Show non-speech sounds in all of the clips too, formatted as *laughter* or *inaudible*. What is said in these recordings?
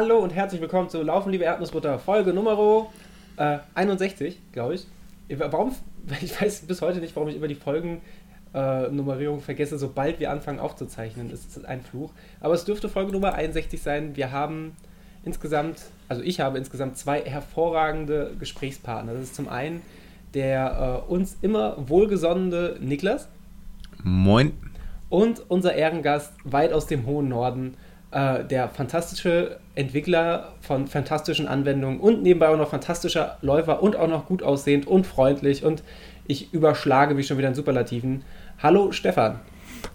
Hallo und herzlich willkommen zu Laufen, liebe Erdnussbutter, Folge Nummer äh, 61, glaube ich. Warum, *laughs* ich weiß bis heute nicht, warum ich über die Folgennummerierung äh, vergesse, sobald wir anfangen aufzuzeichnen. Das ist ein Fluch. Aber es dürfte Folge Nummer 61 sein. Wir haben insgesamt, also ich habe insgesamt zwei hervorragende Gesprächspartner. Das ist zum einen der äh, uns immer wohlgesonnene Niklas. Moin. Und unser Ehrengast weit aus dem hohen Norden, äh, der fantastische Entwickler von fantastischen Anwendungen und nebenbei auch noch fantastischer Läufer und auch noch gut aussehend und freundlich und ich überschlage mich schon wieder in Superlativen. Hallo Stefan.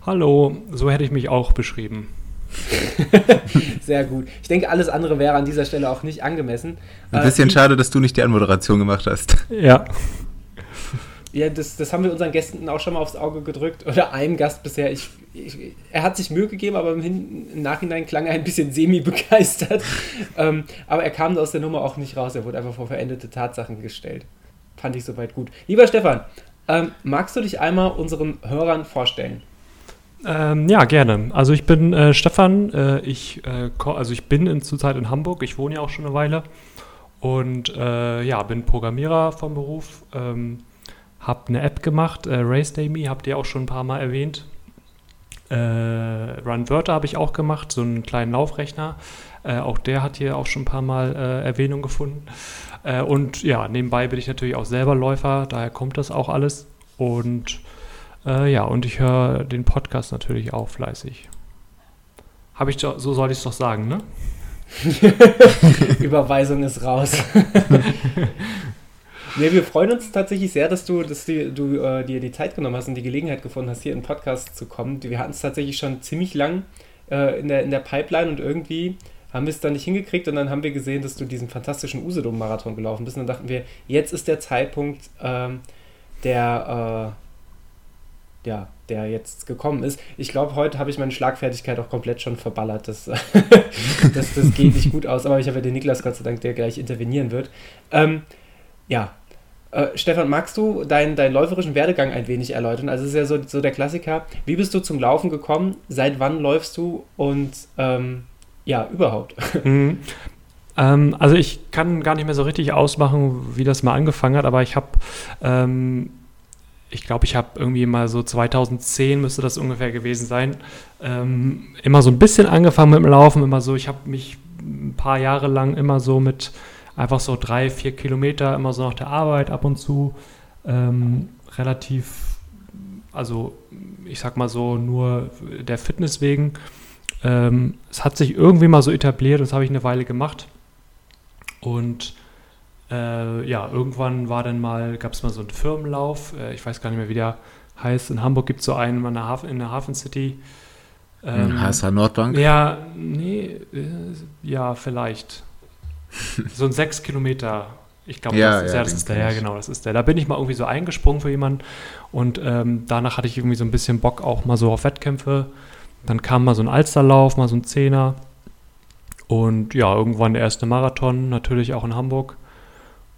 Hallo, so hätte ich mich auch beschrieben. *laughs* Sehr gut. Ich denke, alles andere wäre an dieser Stelle auch nicht angemessen. Ein bisschen äh, schade, dass du nicht die Anmoderation gemacht hast. Ja. Ja, das, das haben wir unseren Gästen auch schon mal aufs Auge gedrückt. Oder einem Gast bisher. Ich, ich, er hat sich Mühe gegeben, aber im, Hin im Nachhinein klang er ein bisschen semi-begeistert. *laughs* ähm, aber er kam aus der Nummer auch nicht raus. Er wurde einfach vor verendete Tatsachen gestellt. Fand ich soweit gut. Lieber Stefan, ähm, magst du dich einmal unseren Hörern vorstellen? Ähm, ja, gerne. Also ich bin äh, Stefan. Äh, ich, äh, also ich bin in, zurzeit in Hamburg. Ich wohne ja auch schon eine Weile. Und äh, ja, bin Programmierer vom Beruf. Ähm, habe eine App gemacht, äh, RaceDayMe, habt ihr auch schon ein paar Mal erwähnt. Äh, RunWörter habe ich auch gemacht, so einen kleinen Laufrechner. Äh, auch der hat hier auch schon ein paar Mal äh, Erwähnung gefunden. Äh, und ja, nebenbei bin ich natürlich auch selber Läufer, daher kommt das auch alles. Und äh, ja, und ich höre den Podcast natürlich auch fleißig. Habe ich so soll ich es doch sagen, ne? *laughs* Überweisung ist raus. *laughs* Nee, wir freuen uns tatsächlich sehr, dass du, dass du, du äh, dir die Zeit genommen hast und die Gelegenheit gefunden hast, hier in den Podcast zu kommen. Wir hatten es tatsächlich schon ziemlich lang äh, in, der, in der Pipeline und irgendwie haben wir es dann nicht hingekriegt und dann haben wir gesehen, dass du diesen fantastischen Usedom-Marathon gelaufen bist und dann dachten wir, jetzt ist der Zeitpunkt, ähm, der, äh, ja, der jetzt gekommen ist. Ich glaube, heute habe ich meine Schlagfertigkeit auch komplett schon verballert. Das, *laughs* das, das geht nicht gut aus, aber ich habe ja den Niklas Gott sei Dank, der gleich intervenieren wird. Ähm, ja, äh, Stefan, magst du deinen, deinen läuferischen Werdegang ein wenig erläutern? Also es ist ja so, so der Klassiker. Wie bist du zum Laufen gekommen? Seit wann läufst du? Und ähm, ja, überhaupt. *laughs* Mhm. Ähm, also ich kann gar nicht mehr so richtig ausmachen, wie das mal angefangen hat, aber ich habe, ähm, ich glaube, ich habe irgendwie mal so 2010 müsste das ungefähr gewesen sein, ähm, immer so ein bisschen angefangen mit dem Laufen, immer so, ich habe mich ein paar Jahre lang immer so mit einfach so drei, vier Kilometer immer so nach der Arbeit ab und zu. Ähm, relativ, also ich sag mal so, nur der Fitness wegen. Ähm, es hat sich irgendwie mal so etabliert, das habe ich eine Weile gemacht. Und äh, ja, irgendwann war dann mal, gab es mal so einen Firmenlauf, äh, ich weiß gar nicht mehr, wie der heißt. In Hamburg gibt es so einen in der, Hafen, in der Hafen City. Ähm, HSH Nordbank? Ja, nee, äh, ja, vielleicht. *laughs* so ein sechs Kilometer. Ich glaube, ja, das, ist, ja, ja, das ist der, ja, genau, das ist der. Da bin ich mal irgendwie so eingesprungen für jemanden und ähm, danach hatte ich irgendwie so ein bisschen Bock auch mal so auf Wettkämpfe. Dann kam mal so ein Alsterlauf, mal so ein Zehner und ja, irgendwann der erste Marathon, natürlich auch in Hamburg.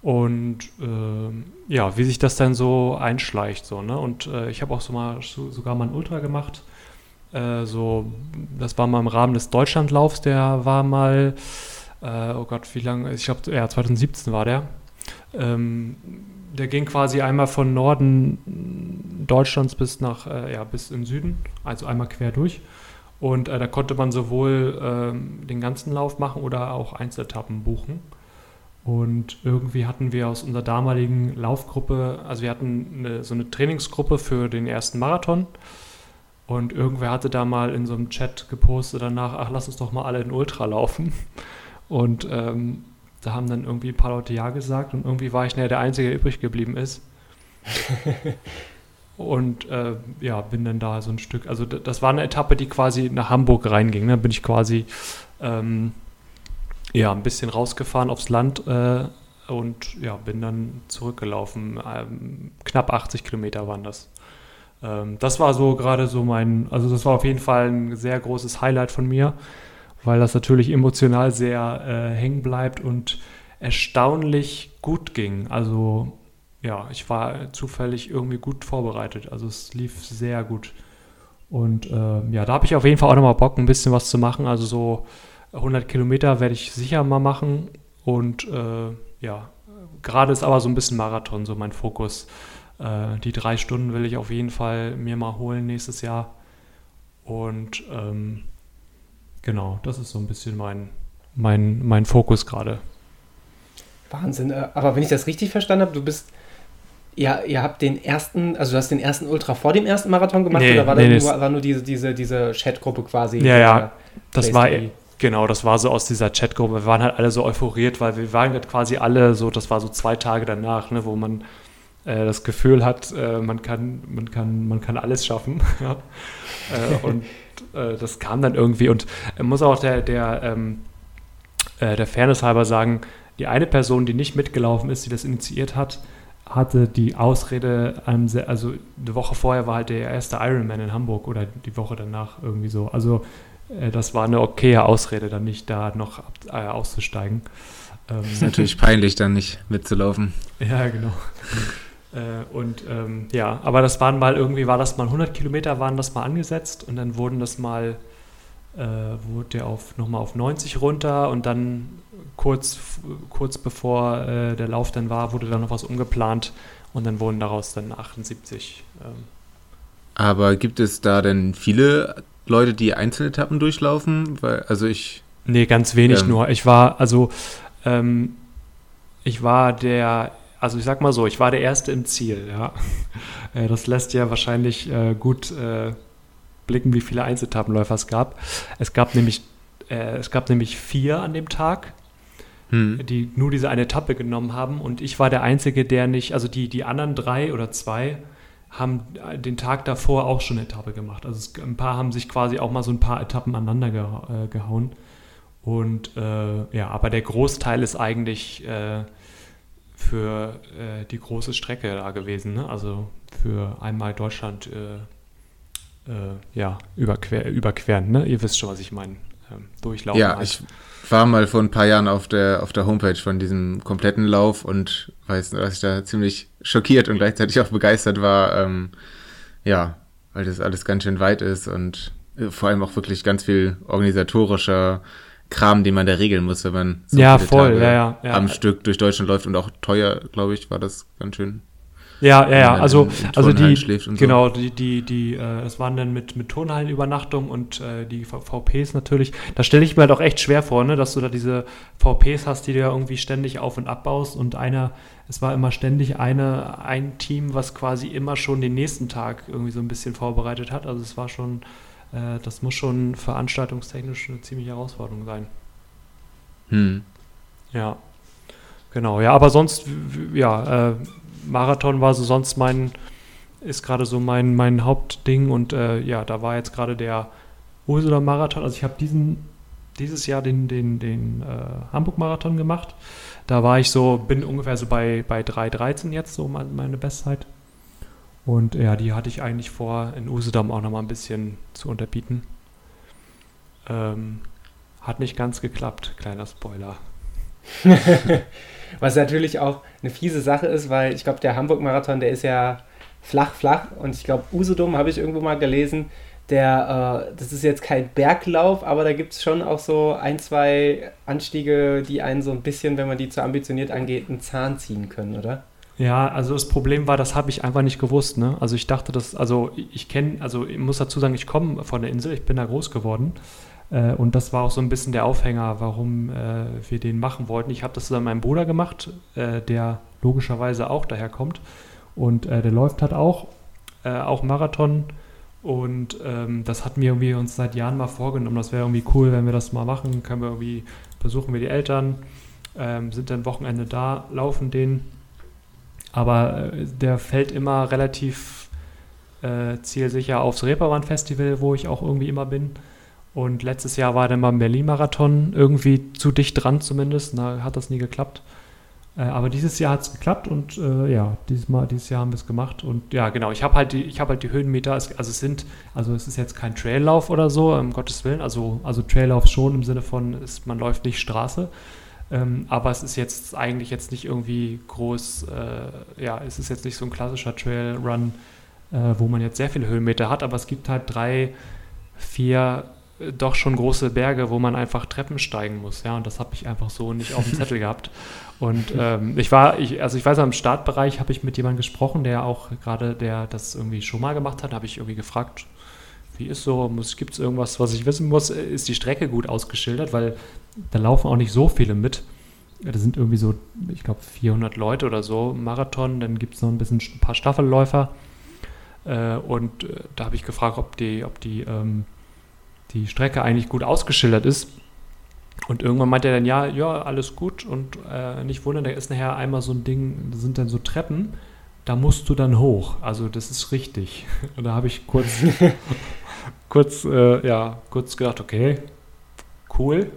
Und äh, ja, wie sich das dann so einschleicht, so, ne? Und äh, ich habe auch so mal so, sogar mal ein Ultra gemacht. Äh, so, das war mal im Rahmen des Deutschlandlaufs, der war mal äh, oh Gott, wie lange, ich glaube, ja, 2017 war der. Ähm, der ging quasi einmal von Norden Deutschlands bis nach, äh, ja, bis in Süden, also einmal quer durch. Und äh, da konnte man sowohl ähm, den ganzen Lauf machen oder auch Einzeletappen buchen. Und irgendwie hatten wir aus unserer damaligen Laufgruppe, also wir hatten eine, so eine Trainingsgruppe für den ersten Marathon. Und irgendwer hatte da mal in so einem Chat gepostet danach, ach, lass uns doch mal alle in Ultra laufen. Und ähm, da haben dann irgendwie ein paar Leute Ja gesagt und irgendwie war ich näher der Einzige, der übrig geblieben ist. *laughs* und äh, ja, bin dann da so ein Stück, also das war eine Etappe, die quasi nach Hamburg reinging. Da ne? bin ich quasi ähm, ja, ein bisschen rausgefahren aufs Land äh, und ja, bin dann zurückgelaufen. Ähm, knapp 80 Kilometer waren das. Ähm, das war so gerade so mein, also das war auf jeden Fall ein sehr großes Highlight von mir weil das natürlich emotional sehr äh, hängen bleibt und erstaunlich gut ging. Also ja, ich war zufällig irgendwie gut vorbereitet. Also es lief sehr gut. Und äh, ja, da habe ich auf jeden Fall auch nochmal Bock, ein bisschen was zu machen. Also so 100 Kilometer werde ich sicher mal machen und äh, ja, gerade ist aber so ein bisschen Marathon, so mein Fokus. Äh, die drei Stunden will ich auf jeden Fall mir mal holen nächstes Jahr. Und ähm, genau, das ist so ein bisschen mein, mein, mein Fokus gerade. Wahnsinn. Äh, aber wenn ich das richtig verstanden habe, du bist ja, ihr habt den ersten, also du hast den ersten Ultra vor dem ersten Marathon gemacht nee, oder war, nee, nur, war nur diese, diese, diese Chatgruppe quasi? Ja, ja, das war, genau, das war so aus dieser Chatgruppe. Wir waren halt alle so euphoriert, weil wir waren halt quasi alle so, das war so zwei Tage danach, ne, wo man äh, das Gefühl hat, äh, man, kann, man, kann, man kann alles schaffen. *laughs* ja. äh, und *laughs* äh, das kam dann irgendwie und muss auch der, der, ähm, äh, der Fairness halber sagen, die eine Person, die nicht mitgelaufen ist, die das initiiert hat, hatte die Ausrede, also eine Woche vorher war halt der erste Ironman in Hamburg oder die Woche danach irgendwie so. Also äh, das war eine okaye Ausrede, dann nicht da noch äh, auszusteigen. Ähm, ist natürlich peinlich, dann nicht mitzulaufen. *laughs* Ja, genau. Äh, und ähm, ja, aber das waren mal irgendwie, war das mal 100 Kilometer, waren das mal angesetzt und dann wurden das mal, äh, wurde der auf, nochmal auf 90 runter und dann kurz, kurz bevor äh, der Lauf dann war, wurde dann noch was umgeplant und dann wurden daraus dann 78. Ähm. Aber gibt es da denn viele Leute, die Einzeletappen durchlaufen? Weil, also ich. Nee, ganz wenig ähm, nur. Ich war, also, ähm, ich war der, also ich sag mal so, ich war der Erste im Ziel, ja. *laughs* Äh, das lässt ja wahrscheinlich äh, gut äh, blicken, wie viele Einzeltappenläufer es gab. Es gab nämlich, äh, es gab nämlich vier an dem Tag hm. die nur diese eine Etappe genommen haben. Und ich war der Einzige, der nicht, also die, die anderen drei oder zwei haben den Tag davor auch schon eine Etappe gemacht. Also es, ein paar haben sich quasi auch mal so ein paar Etappen aneinander ge, äh, gehauen. Und äh, ja, aber der Großteil ist eigentlich äh, für äh, die große Strecke da gewesen. Ne? Also für einmal Deutschland äh, äh, ja, überquer, überqueren. Ne? Ihr wisst schon, was ich meine. Ähm, durchlaufen. Ja, halt. ich war mal vor ein paar Jahren auf der, auf der Homepage von diesem kompletten Lauf und weiß, dass ich da ziemlich schockiert und gleichzeitig auch begeistert war. Ähm, ja, weil das alles ganz schön weit ist und äh, vor allem auch wirklich ganz viel organisatorischer Kram, den man da regeln muss, wenn man so ja, voll, ja, ja, ja. am Stück durch Deutschland läuft und auch teuer, glaube ich, war das ganz schön. Ja, ja, ja. Also, also die, genau, so. die, die, die, äh, das waren dann mit, mit Turnhallenübernachtung und äh, die VPs natürlich. Da stelle ich mir halt auch echt schwer vor, ne, dass du da diese VPs hast, die du ja irgendwie ständig auf- und abbaust und einer, es war immer ständig eine, ein Team, was quasi immer schon den nächsten Tag irgendwie so ein bisschen vorbereitet hat. Also es war schon, äh, das muss schon veranstaltungstechnisch eine ziemliche Herausforderung sein. Hm. Ja. Genau, ja, aber sonst, ja, äh, Marathon war so sonst mein, ist gerade so mein, mein Hauptding und äh, ja, da war jetzt gerade der Ursula Marathon. Also ich habe diesen dieses Jahr den, den, den äh, Hamburg-Marathon gemacht. Da war ich so, bin ungefähr so bei, bei 3,13 jetzt, so meine Bestzeit. Und ja, die hatte ich eigentlich vor, in Usedom auch nochmal ein bisschen zu unterbieten. Ähm, hat nicht ganz geklappt, kleiner Spoiler. *laughs* Was natürlich auch eine fiese Sache ist, weil ich glaube, der Hamburg-Marathon, der ist ja flach, flach. Und ich glaube, Usedom habe ich irgendwo mal gelesen, der, äh, das ist jetzt kein Berglauf, aber da gibt es schon auch so ein, zwei Anstiege, die einen so ein bisschen, wenn man die zu ambitioniert angeht, einen Zahn ziehen können, oder? Ja, also das Problem war, das habe ich einfach nicht gewusst. Ne? Also ich dachte, dass, also ich kenne, also ich muss dazu sagen, ich komme von der Insel, ich bin da groß geworden. Äh, und das war auch so ein bisschen der Aufhänger, warum äh, wir den machen wollten. Ich habe das mit meinem Bruder gemacht, äh, der logischerweise auch daher kommt. Und der läuft halt auch, auch Marathon. Und ähm, das hatten wir irgendwie uns seit Jahren mal vorgenommen. Das wäre irgendwie cool, wenn wir das mal machen. Können wir irgendwie, besuchen wir die Eltern, ähm, sind dann Wochenende da, laufen den. Aber äh, der fällt immer relativ äh, zielsicher aufs Reeperbahn-Festival, wo ich auch irgendwie immer bin. Und letztes Jahr war dann beim Berlin-Marathon irgendwie zu dicht dran zumindest. Da hat das nie geklappt. Äh, aber dieses Jahr hat es geklappt und äh, ja, dieses, Mal, dieses Jahr haben wir es gemacht. Und ja, genau, ich habe halt die, ich halt die Höhenmeter, also es sind, also es ist jetzt kein Traillauf oder so, um Gottes Willen. Also, also Traillauf schon im Sinne von, ist, man läuft nicht Straße. Ähm, aber es ist jetzt eigentlich jetzt nicht irgendwie groß, äh, ja, es ist jetzt nicht so ein klassischer Trailrun, äh, wo man jetzt sehr viele Höhenmeter hat, aber es gibt halt drei, vier äh, doch schon große Berge, wo man einfach Treppen steigen muss, ja, und das habe ich einfach so nicht auf dem *laughs* Zettel gehabt. Und ähm, ich war, ich, also ich weiß, am Startbereich habe ich mit jemandem gesprochen, der auch gerade, der das irgendwie schon mal gemacht hat, habe ich irgendwie gefragt, wie ist so, gibt es irgendwas, was ich wissen muss, ist die Strecke gut ausgeschildert, weil da laufen auch nicht so viele mit. Da sind irgendwie so, ich glaube, 400 Leute oder so Marathon, dann gibt es noch ein bisschen ein paar Staffelläufer. Äh, und äh, da habe ich gefragt, ob die, ob die, ähm, die Strecke eigentlich gut ausgeschildert ist. Und irgendwann meinte er dann, ja, ja, alles gut und äh, nicht wundern, da ist nachher einmal so ein Ding, da sind dann so Treppen, da musst du dann hoch. Also das ist richtig. *laughs* Und da habe ich kurz, *laughs* kurz, äh, ja, kurz gedacht, okay, cool.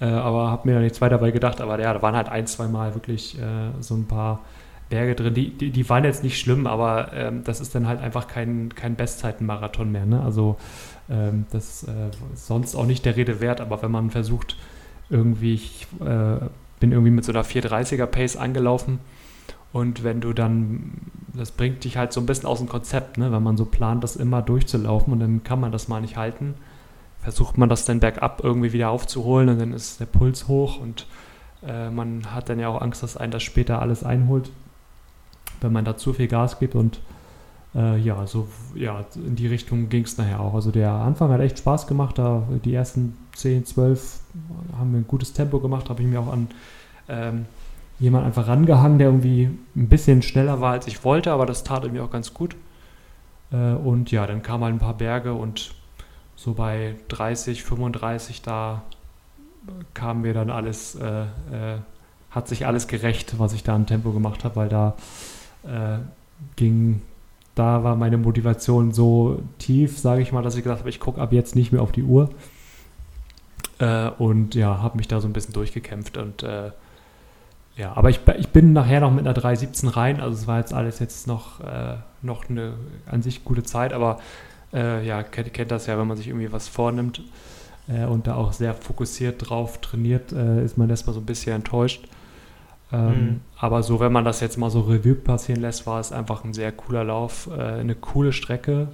Äh, aber habe mir da nichts weiter dabei gedacht. Aber ja, da waren halt ein, zwei Mal wirklich äh, so ein paar Berge drin. Die, die, die waren jetzt nicht schlimm, aber ähm, das ist dann halt einfach kein, kein Bestzeitenmarathon mehr. Ne? Also ähm, das äh, ist sonst auch nicht der Rede wert, aber wenn man versucht, irgendwie, ich äh, bin irgendwie mit so einer 430er Pace angelaufen und wenn du dann, das bringt dich halt so ein bisschen aus dem Konzept, ne? wenn man so plant, das immer durchzulaufen und dann kann man das mal nicht halten, versucht man das dann bergab irgendwie wieder aufzuholen und dann ist der Puls hoch und äh, man hat dann ja auch Angst, dass einen das später alles einholt wenn man da zu viel Gas gibt und äh, ja, so ja, in die Richtung ging es nachher auch. Also der Anfang hat echt Spaß gemacht, da die ersten 10, 12 haben wir ein gutes Tempo gemacht, habe ich mir auch an ähm, jemand einfach rangehangen, der irgendwie ein bisschen schneller war, als ich wollte, aber das tat mir auch ganz gut. Äh, und ja, dann kamen halt ein paar Berge und so bei 30, 35, da kamen wir dann alles, äh, äh, hat sich alles gerecht, was ich da an Tempo gemacht habe, weil da äh, ging, da war meine Motivation so tief, sage ich mal, dass ich gesagt habe, ich gucke ab jetzt nicht mehr auf die Uhr. Äh, und ja, habe mich da so ein bisschen durchgekämpft und äh, ja, aber ich, ich bin nachher noch mit einer 3.17 rein, also es war jetzt alles jetzt noch, äh, noch eine an sich gute Zeit, aber äh, ja, kennt, kennt das ja, wenn man sich irgendwie was vornimmt äh, und da auch sehr fokussiert drauf trainiert, äh, ist man erstmal so ein bisschen enttäuscht. Ähm, mhm. Aber so, wenn man das jetzt mal so Revue passieren lässt, war es einfach ein sehr cooler Lauf, äh, eine coole Strecke,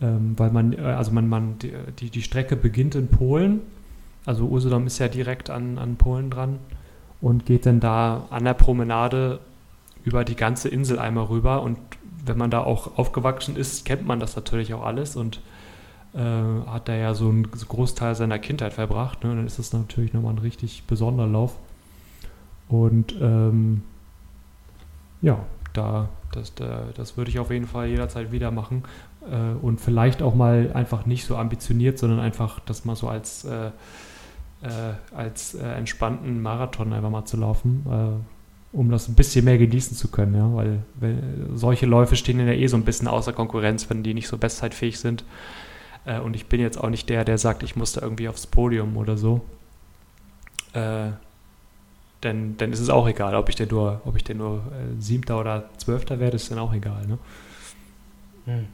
ähm, weil man, äh, also man, man, die, die Strecke beginnt in Polen, also Usedom ist ja direkt an, an Polen dran und geht dann da an der Promenade über die ganze Insel einmal rüber und wenn man da auch aufgewachsen ist, kennt man das natürlich auch alles und äh, hat da ja so einen Großteil seiner Kindheit verbracht. Ne? Dann ist das natürlich nochmal ein richtig besonderer Lauf. Und ähm, ja, da, das, da, das würde ich auf jeden Fall jederzeit wieder machen. Äh, und vielleicht auch mal einfach nicht so ambitioniert, sondern einfach das mal so als, äh, äh, als äh, entspannten Marathon einfach mal zu laufen, äh, um das ein bisschen mehr genießen zu können. Ja? Weil wenn, solche Läufe stehen ja eh so ein bisschen außer Konkurrenz, wenn die nicht so bestzeitfähig sind. Äh, und ich bin jetzt auch nicht der, der sagt, ich muss da irgendwie aufs Podium oder so. Äh, dann, dann ist es auch egal, ob ich denn nur, ob ich denn nur äh, Siebter oder Zwölfter werde, ist dann auch egal. Ne? Hm.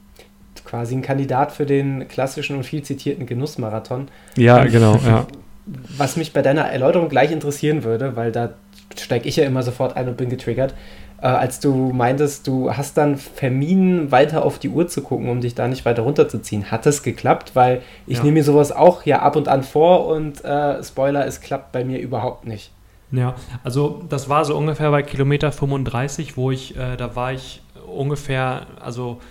Quasi ein Kandidat für den klassischen und viel zitierten Genussmarathon. Ja, ähm, genau, ja. *laughs* Was mich bei deiner Erläuterung gleich interessieren würde, weil da steige ich ja immer sofort ein und bin getriggert, äh, als du meintest, du hast dann vermieden, weiter auf die Uhr zu gucken, um dich da nicht weiter runterzuziehen. Hat das geklappt? Weil ich ja. nehme mir sowas auch ja ab und an vor und äh, Spoiler, es klappt bei mir überhaupt nicht. Ja, also das war so ungefähr bei Kilometer 35, wo ich, äh, da war ich ungefähr, also,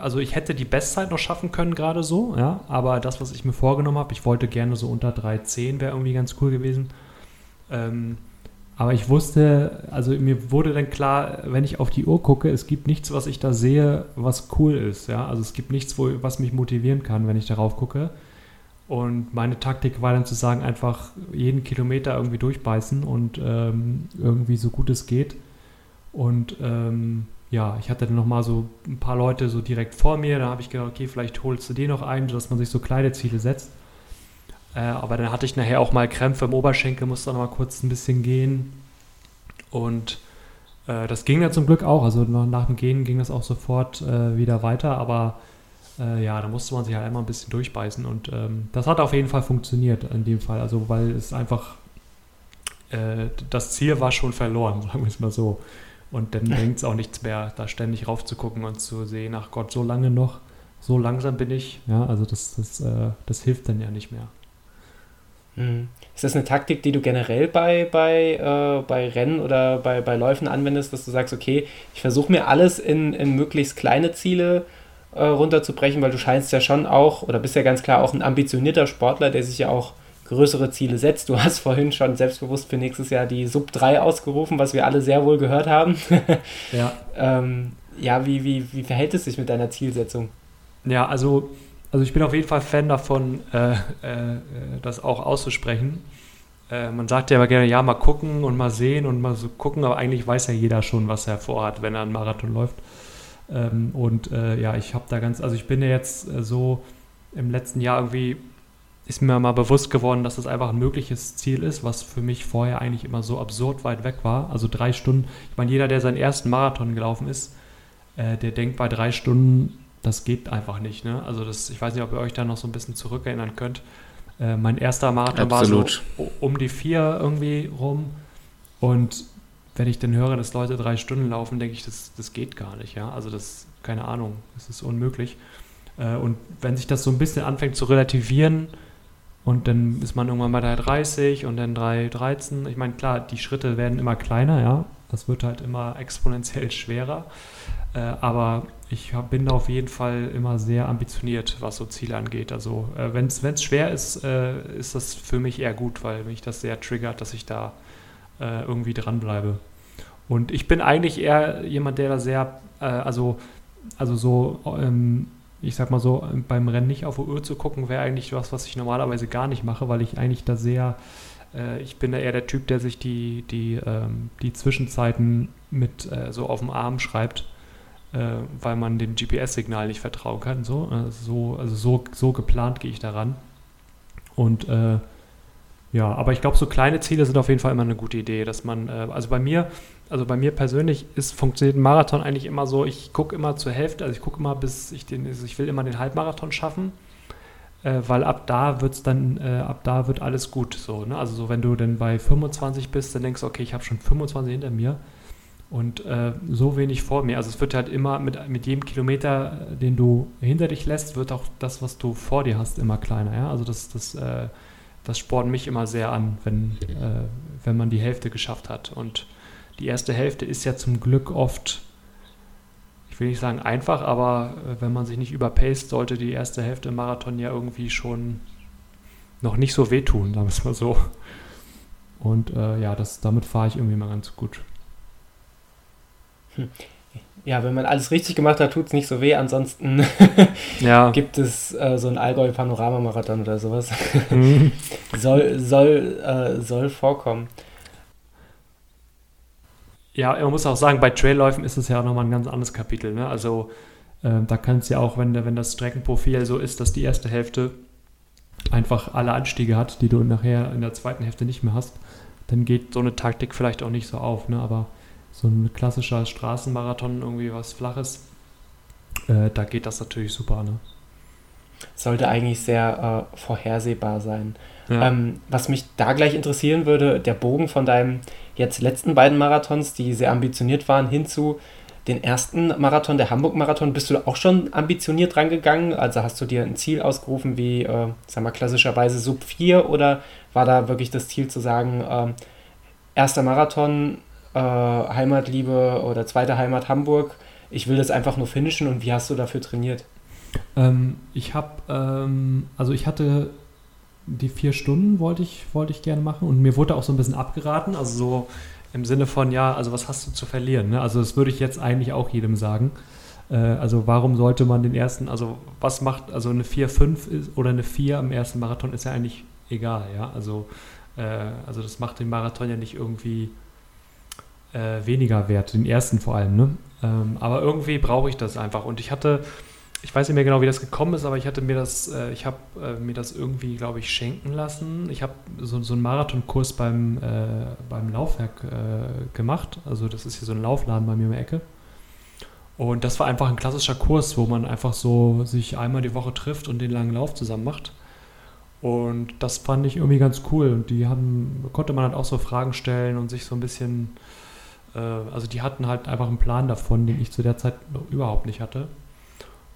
also ich hätte die Bestzeit noch schaffen können gerade so, ja, aber das, was ich mir vorgenommen habe, ich wollte gerne so unter 3,10 wäre irgendwie ganz cool gewesen. Ähm, aber ich wusste, also mir wurde dann klar, wenn ich auf die Uhr gucke, es gibt nichts, was ich da sehe, was cool ist, ja, also es gibt nichts, wo, was mich motivieren kann, wenn ich darauf gucke. Und meine Taktik war dann zu sagen, einfach jeden Kilometer irgendwie durchbeißen und ähm, irgendwie so gut es geht. Und ähm, ja, ich hatte dann nochmal so ein paar Leute so direkt vor mir. Da habe ich gedacht, okay, vielleicht holst du den noch ein, dass man sich so kleine Ziele setzt. Äh, aber dann hatte ich nachher auch mal Krämpfe im Oberschenkel, musste noch mal kurz ein bisschen gehen. Und äh, das ging ja zum Glück auch. Also nach, dem Gehen ging das auch sofort äh, wieder weiter. Aber äh, ja, da musste man sich halt einmal ein bisschen durchbeißen und ähm, das hat auf jeden Fall funktioniert in dem Fall, also weil es einfach, äh, das Ziel war schon verloren, *laughs* sagen wir es mal so. Und dann *laughs* bringt es auch nichts mehr, da ständig raufzugucken und zu sehen, ach Gott, so lange noch, so langsam bin ich, ja, also das, das, äh, das hilft dann ja nicht mehr. Mhm. Ist das eine Taktik, die du generell bei, bei, äh, bei Rennen oder bei, bei Läufen anwendest, dass du sagst, okay, ich versuche mir alles in, in möglichst kleine Ziele äh, runterzubrechen, weil du scheinst ja schon auch, oder bist ja ganz klar auch ein ambitionierter Sportler, der sich ja auch größere Ziele setzt. Du hast *laughs* vorhin schon selbstbewusst für nächstes Jahr die Sub 3 ausgerufen, was wir alle sehr wohl gehört haben. ja. *laughs* ähm, ja, wie, wie, wie verhält es sich mit deiner Zielsetzung? Ja, also, also ich bin auf jeden Fall Fan davon, äh, äh, das auch auszusprechen. Äh, man sagt ja immer gerne, ja, mal gucken und mal sehen und mal so gucken, aber eigentlich weiß ja jeder schon, was er vorhat, wenn er einen Marathon läuft. Ähm, und äh, ja, ich habe da ganz, also ich bin ja jetzt äh, so im letzten Jahr irgendwie ist mir mal bewusst geworden, dass das einfach ein mögliches Ziel ist, was für mich vorher eigentlich immer so absurd weit weg war. Also drei Stunden. Ich meine, jeder, der seinen ersten Marathon gelaufen ist, äh, der denkt bei drei Stunden, das geht einfach nicht. Ne? Also das, ich weiß nicht, ob ihr euch da noch so ein bisschen zurückerinnern könnt. Äh, mein erster Marathon Absolut. war so um die vier irgendwie rum. Und wenn ich dann höre, dass Leute drei Stunden laufen, denke ich, das, das geht gar nicht. Ja? Also das, keine Ahnung, das ist unmöglich. Äh, und wenn sich das so ein bisschen anfängt zu relativieren, und dann ist man irgendwann bei 3,30 und dann 3,13. Ich meine, klar, die Schritte werden immer kleiner, ja. Das wird halt immer exponentiell *laughs* schwerer. Äh, aber ich hab, bin da auf jeden Fall immer sehr ambitioniert, was so Ziele angeht. Also äh, wenn es schwer ist, äh, ist das für mich eher gut, weil mich das sehr triggert, dass ich da äh, irgendwie dranbleibe. Und ich bin eigentlich eher jemand, der da sehr, äh, also, also so ähm, ich sag mal so, beim Rennen nicht auf die Uhr zu gucken, wäre eigentlich was, was ich normalerweise gar nicht mache, weil ich eigentlich da sehr, äh, ich bin da eher der Typ, der sich die, die, ähm, die Zwischenzeiten mit äh, so auf dem Arm schreibt, äh, weil man dem GPS-Signal nicht vertrauen kann. So, also so, also so, so geplant gehe ich daran. Und äh, ja, aber ich glaube, so kleine Ziele sind auf jeden Fall immer eine gute Idee, dass man, äh, also bei mir, also bei mir persönlich ist, funktioniert ein Marathon eigentlich immer so, ich gucke immer zur Hälfte, also ich gucke immer bis ich den, also ich will immer den Halbmarathon schaffen, äh, weil ab da wird's dann, äh, ab da wird alles gut so, ne? Also so, wenn du dann bei 25 bist, dann denkst du, okay, ich habe schon 25 hinter mir und äh, so wenig vor mir. Also es wird halt immer mit, mit jedem Kilometer, den du hinter dich lässt, wird auch das, was du vor dir hast, immer kleiner, ja? Also das, das, äh, das spornt mich immer sehr an, wenn, äh, wenn man die Hälfte geschafft hat und die erste Hälfte ist ja zum Glück oft, ich will nicht sagen einfach, aber äh, wenn man sich nicht überpaced, sollte die erste Hälfte im Marathon ja irgendwie schon noch nicht so wehtun, sagen wir es mal so. Und äh, ja, das, damit fahre ich irgendwie mal ganz gut. Hm. Ja, wenn man alles richtig gemacht hat, tut es nicht so weh. Ansonsten *laughs* ja. gibt es äh, so ein Allgäu-Panoramamarathon oder sowas. Mhm. *laughs* soll, soll, äh, soll vorkommen. Ja, man muss auch sagen, bei Trailläufen ist es ja auch nochmal ein ganz anderes Kapitel. Ne? Also äh, da kann es ja auch, wenn, wenn das Streckenprofil so ist, dass die erste Hälfte einfach alle Anstiege hat, die du nachher in der zweiten Hälfte nicht mehr hast, dann geht so eine Taktik vielleicht auch nicht so auf. Ne? Aber so ein klassischer Straßenmarathon, irgendwie was Flaches, äh, da geht das natürlich super. Ne? Sollte eigentlich sehr äh, vorhersehbar sein. Ja. Ähm, was mich da gleich interessieren würde, der Bogen von deinem jetzt letzten beiden Marathons, die sehr ambitioniert waren, hinzu den ersten Marathon, der Hamburg-Marathon, bist du auch schon ambitioniert rangegangen? Also hast du dir ein Ziel ausgerufen wie, äh, sagen wir klassischerweise Sub 4 oder war da wirklich das Ziel zu sagen, äh, erster Marathon, äh, Heimatliebe oder zweite Heimat Hamburg, ich will das einfach nur finishen und wie hast du dafür trainiert? Ähm, ich habe, ähm, also ich hatte die vier Stunden wollte ich, wollte ich gerne machen und mir wurde auch so ein bisschen abgeraten, also so im Sinne von, ja, also was hast du zu verlieren? Ne? Also das würde ich jetzt eigentlich auch jedem sagen. Äh, also warum sollte man den ersten, also was macht, also eine 4-5 oder eine 4 am ersten Marathon ist ja eigentlich egal, ja. Also, äh, also das macht den Marathon ja nicht irgendwie äh, weniger wert, den ersten vor allem, ne? Ähm, aber irgendwie brauche ich das einfach. Und ich hatte ich weiß nicht mehr genau, wie das gekommen ist, aber ich hatte mir das, äh, ich habe äh, mir das irgendwie, glaube ich, schenken lassen. Ich habe so, so einen Marathonkurs beim, äh, beim Laufwerk äh, gemacht. Also das ist hier so ein Laufladen bei mir in der Ecke. Und das war einfach ein klassischer Kurs, wo man einfach so sich einmal die Woche trifft und den langen Lauf zusammen macht. Und das fand ich irgendwie ganz cool. Und die haben, konnte man halt auch so Fragen stellen und sich so ein bisschen, also die hatten halt einfach einen Plan davon, den ich zu der Zeit überhaupt nicht hatte.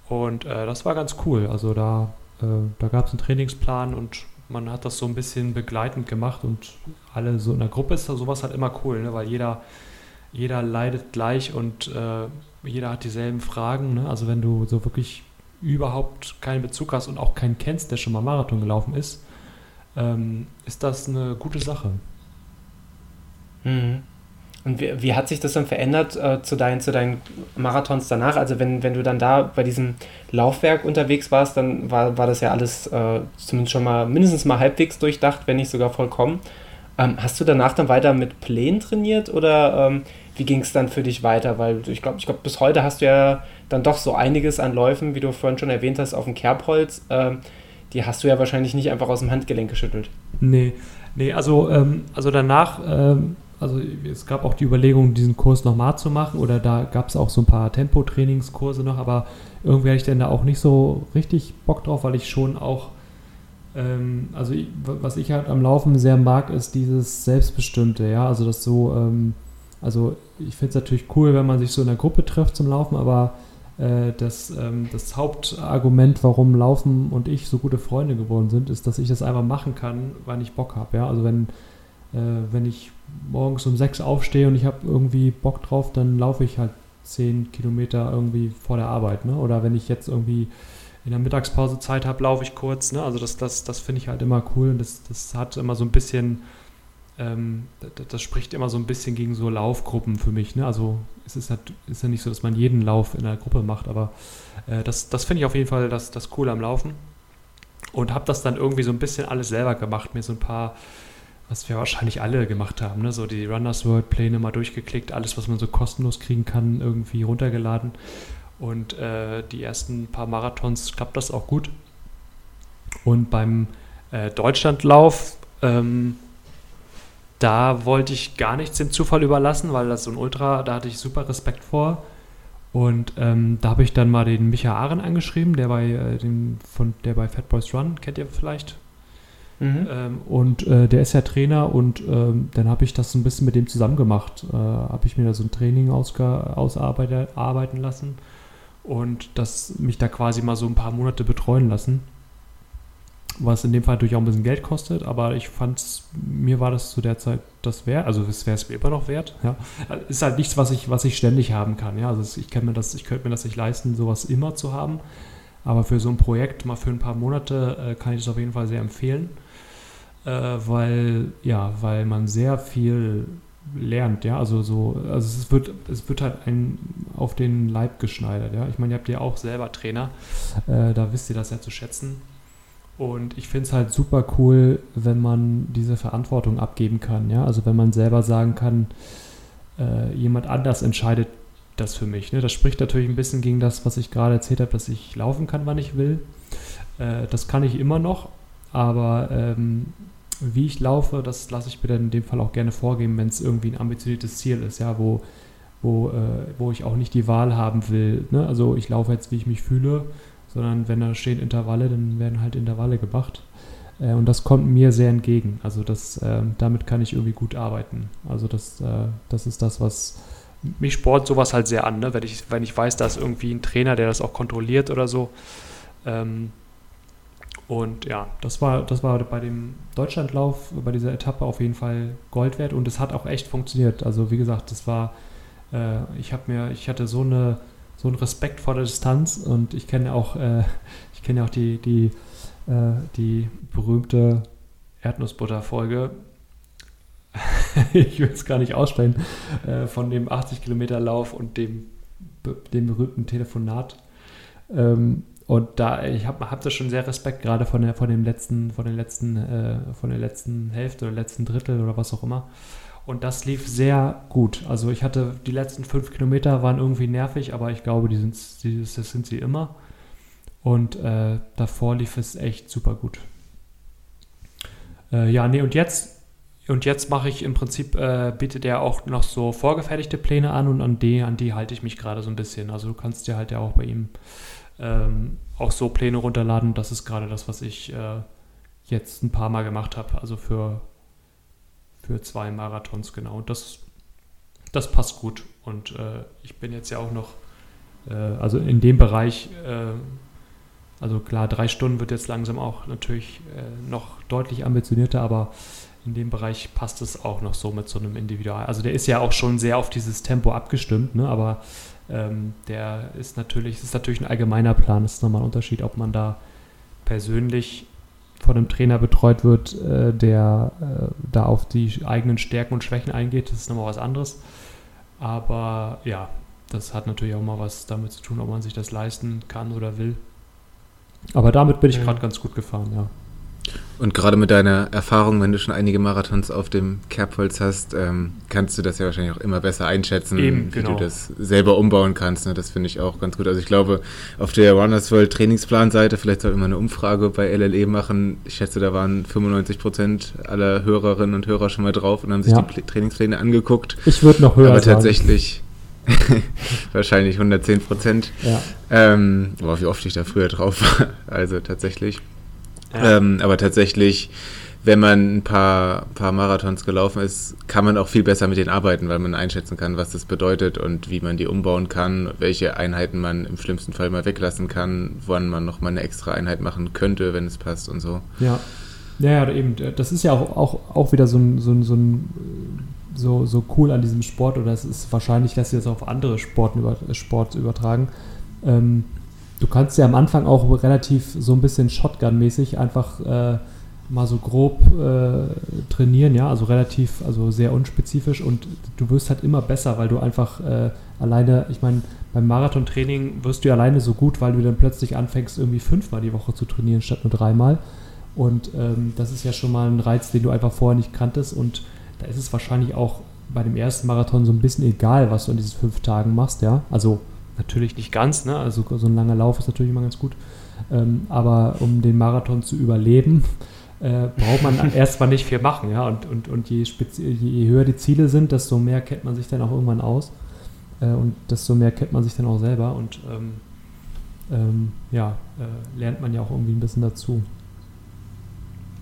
Und äh, das war ganz cool. Also da, äh, da gab es einen Trainingsplan und man hat das so ein bisschen begleitend gemacht und alle so in der Gruppe ist sowas halt immer cool, ne? weil jeder, jeder leidet gleich und äh, jeder hat dieselben Fragen. Ne? Also wenn du so wirklich überhaupt keinen Bezug hast und auch keinen kennst, der schon mal Marathon gelaufen ist, ähm, ist das eine gute Sache. Mhm. Und wie, wie, hat sich das dann verändert äh, zu, deinen, zu deinen Marathons danach? Also wenn, wenn du dann da bei diesem Laufwerk unterwegs warst, dann war, war das ja alles äh, zumindest schon mal mindestens mal halbwegs durchdacht, wenn nicht sogar vollkommen. Ähm, hast du danach dann weiter mit Plänen trainiert oder ähm, wie ging es dann für dich weiter? Weil ich glaube, ich glaube, bis heute hast du ja dann doch so einiges an Läufen, wie du vorhin schon erwähnt hast, auf dem Kerbholz. Ähm, die hast du ja wahrscheinlich nicht einfach aus dem Handgelenk geschüttelt. Nee, nee, also, ähm, also danach ähm, also es gab auch die Überlegung, diesen Kurs nochmal zu machen oder da gab es auch so ein paar Tempotrainingskurse noch, aber irgendwie hatte ich dann da auch nicht so richtig Bock drauf, weil ich schon auch, ähm, also ich, was ich halt am Laufen sehr mag, ist dieses Selbstbestimmte, ja, also das so, ähm, also ich finde es natürlich cool, wenn man sich so in der Gruppe trifft zum Laufen, aber äh, das, ähm, das Hauptargument, warum Laufen und ich so gute Freunde geworden sind, ist, dass ich das einfach machen kann, wann ich Bock habe, ja, also wenn, wenn ich morgens um sechs aufstehe und ich habe irgendwie Bock drauf, dann laufe ich halt zehn Kilometer irgendwie vor der Arbeit. Ne? Oder wenn ich jetzt irgendwie in der Mittagspause Zeit habe, laufe ich kurz. Ne? Also das, das, das finde ich halt immer cool und das, das hat immer so ein bisschen, ähm, das, das, spricht immer so ein bisschen gegen so Laufgruppen für mich. Ne? Also es ist, halt, ist ja nicht so, dass man jeden Lauf in einer Gruppe macht, aber äh, das, das finde ich auf jeden Fall das, das Coole am Laufen. Und habe das dann irgendwie so ein bisschen alles selber gemacht, mir so ein paar was wir wahrscheinlich alle gemacht haben, ne? so die Runners World Pläne mal durchgeklickt, alles, was man so kostenlos kriegen kann, irgendwie runtergeladen. Und äh, die ersten paar Marathons klappt das auch gut. Und beim äh, Deutschlandlauf, ähm, da wollte ich gar nichts dem Zufall überlassen, weil das so ein Ultra, da hatte ich super Respekt vor. Und ähm, da habe ich dann mal den Micha Ahren angeschrieben, der bei, äh, dem, von, der bei Fat Boys Run, kennt ihr vielleicht? Mhm. Ähm, und äh, der ist ja Trainer und ähm, dann habe ich das so ein bisschen mit dem zusammen gemacht. Äh, habe ich mir da so ein Training ausarbeiten lassen und das mich da quasi mal so ein paar Monate betreuen lassen. Was in dem Fall natürlich auch ein bisschen Geld kostet, aber ich fand mir war das zu der Zeit das wert, also es wäre es mir immer noch wert. Ja. Ist halt nichts, was ich, was ich ständig haben kann. Ja. Also ich kann mir das, ich könnte mir das nicht leisten, sowas immer zu haben. Aber für so ein Projekt, mal für ein paar Monate, äh, kann ich es auf jeden Fall sehr empfehlen äh, weil, ja, weil man sehr viel lernt, ja, also so, also es wird, es wird halt ein auf den Leib geschneidert, ja. Ich meine, ihr habt ja auch selber Trainer, äh, da wisst ihr das ja zu schätzen. Und ich finde es halt super cool, wenn man diese Verantwortung abgeben kann, ja. Also wenn man selber sagen kann, äh, jemand anders entscheidet das für mich. Ne? Das spricht natürlich ein bisschen gegen das, was ich gerade erzählt habe, dass ich laufen kann, wann ich will. Äh, das kann ich immer noch, aber ähm, wie ich laufe, das lasse ich mir dann in dem Fall auch gerne vorgeben, wenn es irgendwie ein ambitioniertes Ziel ist, ja, wo, wo, äh, wo ich auch nicht die Wahl haben will. Ne? Also ich laufe jetzt, wie ich mich fühle, sondern wenn da stehen Intervalle, dann werden halt Intervalle gemacht. Äh, und das kommt mir sehr entgegen. Also das, äh, damit kann ich irgendwie gut arbeiten. Also das, äh, das ist das, was mich spornt sowas halt sehr an, ne? wenn, ich, wenn ich weiß, da ist irgendwie ein Trainer, der das auch kontrolliert oder so. Ähm, und ja, das war, das war bei dem Deutschlandlauf, bei dieser Etappe auf jeden Fall Gold wert und es hat auch echt funktioniert. Also wie gesagt, das war, äh, ich habe mir, ich hatte so eine so einen Respekt vor der Distanz und ich kenne auch, äh, ich kenne auch die, die, äh, die berühmte Erdnussbutter-Folge. *laughs* ich will es gar nicht aussprechen, äh, von dem 80 Kilometer Lauf und dem, dem berühmten Telefonat. Ähm, und da, ich habe hab da schon sehr Respekt, gerade von der, von dem letzten, von den letzten, äh, von der letzten Hälfte oder letzten Drittel oder was auch immer. Und das lief sehr gut. Also ich hatte die letzten fünf Kilometer waren irgendwie nervig, aber ich glaube, die sind, die, das sind sie immer. Und äh, davor lief es echt super gut. Äh, ja, nee, und jetzt, und jetzt mache ich im Prinzip, äh, bietet er auch noch so vorgefertigte Pläne an und an die, an die halte ich mich gerade so ein bisschen. Also du kannst dir halt ja auch bei ihm ähm, auch so Pläne runterladen. Das ist gerade das, was ich äh, jetzt ein paar Mal gemacht habe. Also für, für zwei Marathons genau. Und das, das passt gut. Und äh, ich bin jetzt ja auch noch äh, also in dem Bereich, äh, also klar, drei Stunden wird jetzt langsam auch natürlich äh, noch deutlich ambitionierter, aber in dem Bereich passt es auch noch so mit so einem Individual. Also der ist ja auch schon sehr auf dieses Tempo abgestimmt, ne? aber ähm, der ist natürlich, es ist natürlich ein allgemeiner Plan. Das ist nochmal ein Unterschied, ob man da persönlich von einem Trainer betreut wird, äh, der äh, da auf die eigenen Stärken und Schwächen eingeht. Das ist nochmal was anderes. Aber ja, das hat natürlich auch mal was damit zu tun, ob man sich das leisten kann oder will. Aber damit bin ich gerade ganz gut gefahren, ja. Und gerade mit deiner Erfahrung, wenn du schon einige Marathons auf dem Kerbholz hast, ähm, kannst du das ja wahrscheinlich auch immer besser einschätzen, Eben, wie genau. du das selber umbauen kannst. Ne? Das finde ich auch ganz gut. Also ich glaube, auf der Runners World Trainingsplanseite, vielleicht soll immer eine Umfrage bei LLE machen. Ich schätze, da waren 95 Prozent aller Hörerinnen und Hörer schon mal drauf und haben sich ja. die Trainingspläne angeguckt. Ich würde noch höher Aber tatsächlich *laughs* wahrscheinlich 110 Prozent. Ja. Ähm, boah, wie oft ich da früher drauf war. Also tatsächlich. Ähm, aber tatsächlich, wenn man ein paar, paar Marathons gelaufen ist, kann man auch viel besser mit denen arbeiten, weil man einschätzen kann, was das bedeutet und wie man die umbauen kann, welche Einheiten man im schlimmsten Fall mal weglassen kann, wann man noch mal eine extra Einheit machen könnte, wenn es passt und so. Ja. Ja, eben, das ist ja auch, auch, auch wieder so ein, so, ein, so, ein, so, so cool an diesem Sport, oder es ist wahrscheinlich, lässt sich das auf andere Sporten über, Sport übertragen. Ähm, du kannst ja am Anfang auch relativ so ein bisschen Shotgun-mäßig einfach äh, mal so grob äh, trainieren, ja, also relativ, also sehr unspezifisch und du wirst halt immer besser, weil du einfach äh, alleine, ich meine, beim Marathontraining wirst du alleine so gut, weil du dann plötzlich anfängst, irgendwie fünfmal die Woche zu trainieren statt nur dreimal. Und ähm, das ist ja schon mal ein Reiz, den du einfach vorher nicht kanntest. Und da ist es wahrscheinlich auch bei dem ersten Marathon so ein bisschen egal, was du in diesen fünf Tagen machst, ja. Also Natürlich nicht ganz, ne? also so ein langer Lauf ist natürlich immer ganz gut. Ähm, aber um den Marathon zu überleben, äh, braucht man *laughs* erstmal nicht viel machen. Ja? Und, und, und je, je, höher die Ziele sind, desto mehr kennt man sich dann auch irgendwann aus. Äh, und desto mehr kennt man sich dann auch selber. Und ähm, ähm, ja, äh, lernt man ja auch irgendwie ein bisschen dazu.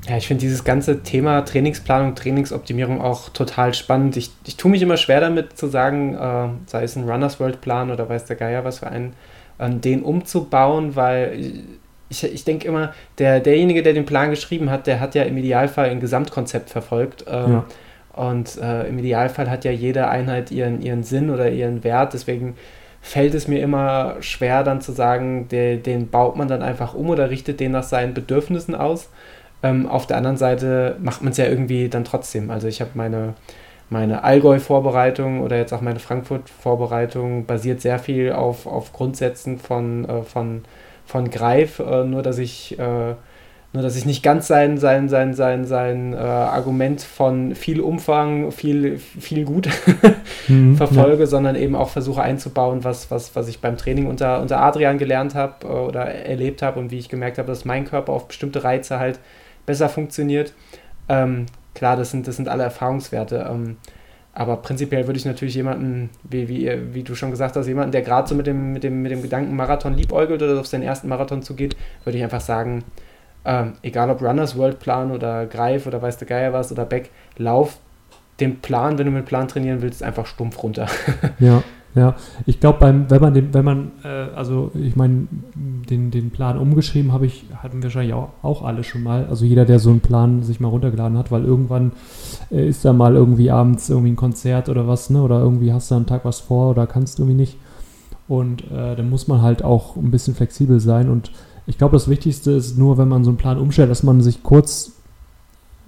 Ja, ich finde dieses ganze Thema Trainingsplanung, Trainingsoptimierung auch total spannend. Ich, ich tue mich immer schwer damit zu sagen, äh, sei es ein Runners World Plan oder weiß der Geier was für einen, äh, den umzubauen, weil ich, ich denke immer, der, derjenige, der den Plan geschrieben hat, der hat ja im Idealfall ein Gesamtkonzept verfolgt. Ähm, ja. Und äh, im Idealfall hat ja jede Einheit ihren, ihren Sinn oder ihren Wert. Deswegen fällt es mir immer schwer, dann zu sagen, der, den baut man dann einfach um oder richtet den nach seinen Bedürfnissen aus. Ähm, auf der anderen Seite macht man es ja irgendwie dann trotzdem. Also ich habe meine, meine Allgäu-Vorbereitung oder jetzt auch meine Frankfurt-Vorbereitung basiert sehr viel auf, auf Grundsätzen von, äh, von, von Greif, äh, nur dass ich äh, nur dass ich nicht ganz sein, sein, sein, sein, sein äh, Argument von viel Umfang, viel, viel gut *laughs* mhm, verfolge, ja. sondern eben auch versuche einzubauen, was, was, was ich beim Training unter, unter Adrian gelernt habe äh, oder erlebt habe und wie ich gemerkt habe, dass mein Körper auf bestimmte Reize halt besser funktioniert. Ähm, klar, das sind, das sind alle Erfahrungswerte. Ähm, aber prinzipiell würde ich natürlich jemanden, wie, wie, wie du schon gesagt hast, jemanden, der gerade so mit dem, mit, dem, mit dem Gedanken Marathon liebäugelt oder auf seinen ersten Marathon zugeht, würde ich einfach sagen, ähm, egal ob Runners World Plan oder Greif oder weiß der Geier was oder Beck, lauf den Plan, wenn du mit Plan trainieren willst, einfach stumpf runter. *laughs* ja, ja, ich glaube, wenn man den, wenn man, äh, also ich meine, den, den Plan umgeschrieben habe ich, hatten wir wahrscheinlich auch, auch alle schon mal. Also jeder, der so einen Plan sich mal runtergeladen hat, weil irgendwann äh, ist da mal irgendwie abends irgendwie ein Konzert oder was, ne? Oder irgendwie hast du am Tag was vor oder kannst irgendwie nicht. Und äh, dann muss man halt auch ein bisschen flexibel sein. Und ich glaube, das Wichtigste ist nur, wenn man so einen Plan umstellt, dass man sich kurz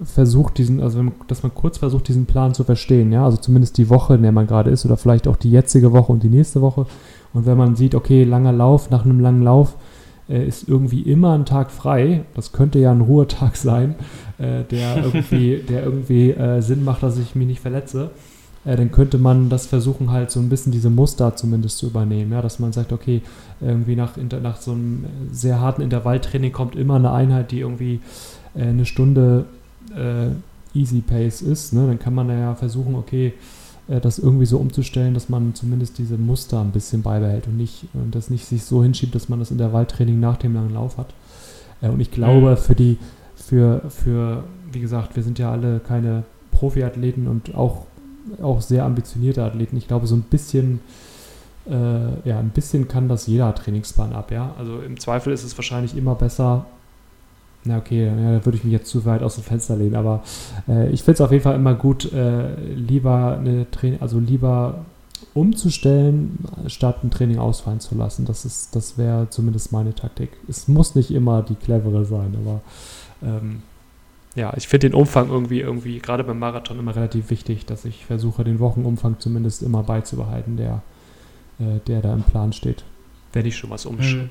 versucht, diesen, also wenn, dass man kurz versucht, diesen Plan zu verstehen, ja, also zumindest die Woche, in der man gerade ist, oder vielleicht auch die jetzige Woche und die nächste Woche. Und wenn man sieht, okay, langer Lauf, nach einem langen Lauf äh, ist irgendwie immer ein Tag frei, das könnte ja ein Ruhetag sein, äh, der *laughs* irgendwie, der irgendwie äh, Sinn macht, dass ich mich nicht verletze, äh, dann könnte man das versuchen, halt so ein bisschen diese Muster zumindest zu übernehmen, ja, dass man sagt, okay, irgendwie nach, nach so einem sehr harten Intervalltraining kommt immer eine Einheit, die irgendwie äh, eine Stunde äh, Easy Pace ist, ne, dann kann man ja versuchen, okay, äh, das irgendwie so umzustellen, dass man zumindest diese Muster ein bisschen beibehält und nicht und das nicht sich so hinschiebt, dass man das in der Waldtraining nach dem langen Lauf hat. Äh, und ich glaube, mhm. für die, für, für, wie gesagt, wir sind ja alle keine Profiathleten und auch, auch sehr ambitionierte Athleten. Ich glaube, so ein bisschen äh, ja, ein bisschen kann das jeder Trainingsplan ab, ja. Also im Zweifel ist es wahrscheinlich immer besser, na okay, ja, da würde ich mich jetzt zu weit aus dem Fenster lehnen, aber äh, ich finde es auf jeden Fall immer gut, äh, lieber eine Training, also lieber umzustellen, statt ein Training ausfallen zu lassen. Das ist, das wäre zumindest meine Taktik. Es muss nicht immer die clevere sein, aber ähm, ja, ich finde den Umfang irgendwie, irgendwie, gerade beim Marathon immer relativ wichtig, dass ich versuche, den Wochenumfang zumindest immer beizubehalten, der, äh, der da im Plan steht, wenn ich schon was um, mhm.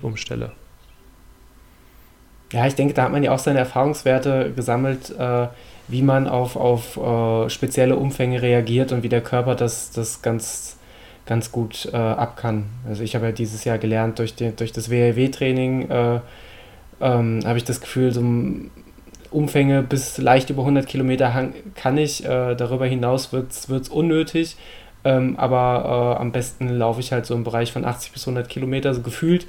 Ja, ich denke, da hat man ja auch seine Erfahrungswerte gesammelt, äh, wie man auf, auf äh, spezielle Umfänge reagiert und wie der Körper das, das ganz, ganz gut äh, ab kann. Also ich habe ja dieses Jahr gelernt, durch, den, durch das WLW-Training äh, ähm, habe ich das Gefühl, so Umfänge bis leicht über 100 Kilometer kann ich. Äh, darüber hinaus wird es unnötig. Ähm, aber äh, am besten laufe ich halt so im Bereich von 80 bis 100 Kilometer, so gefühlt.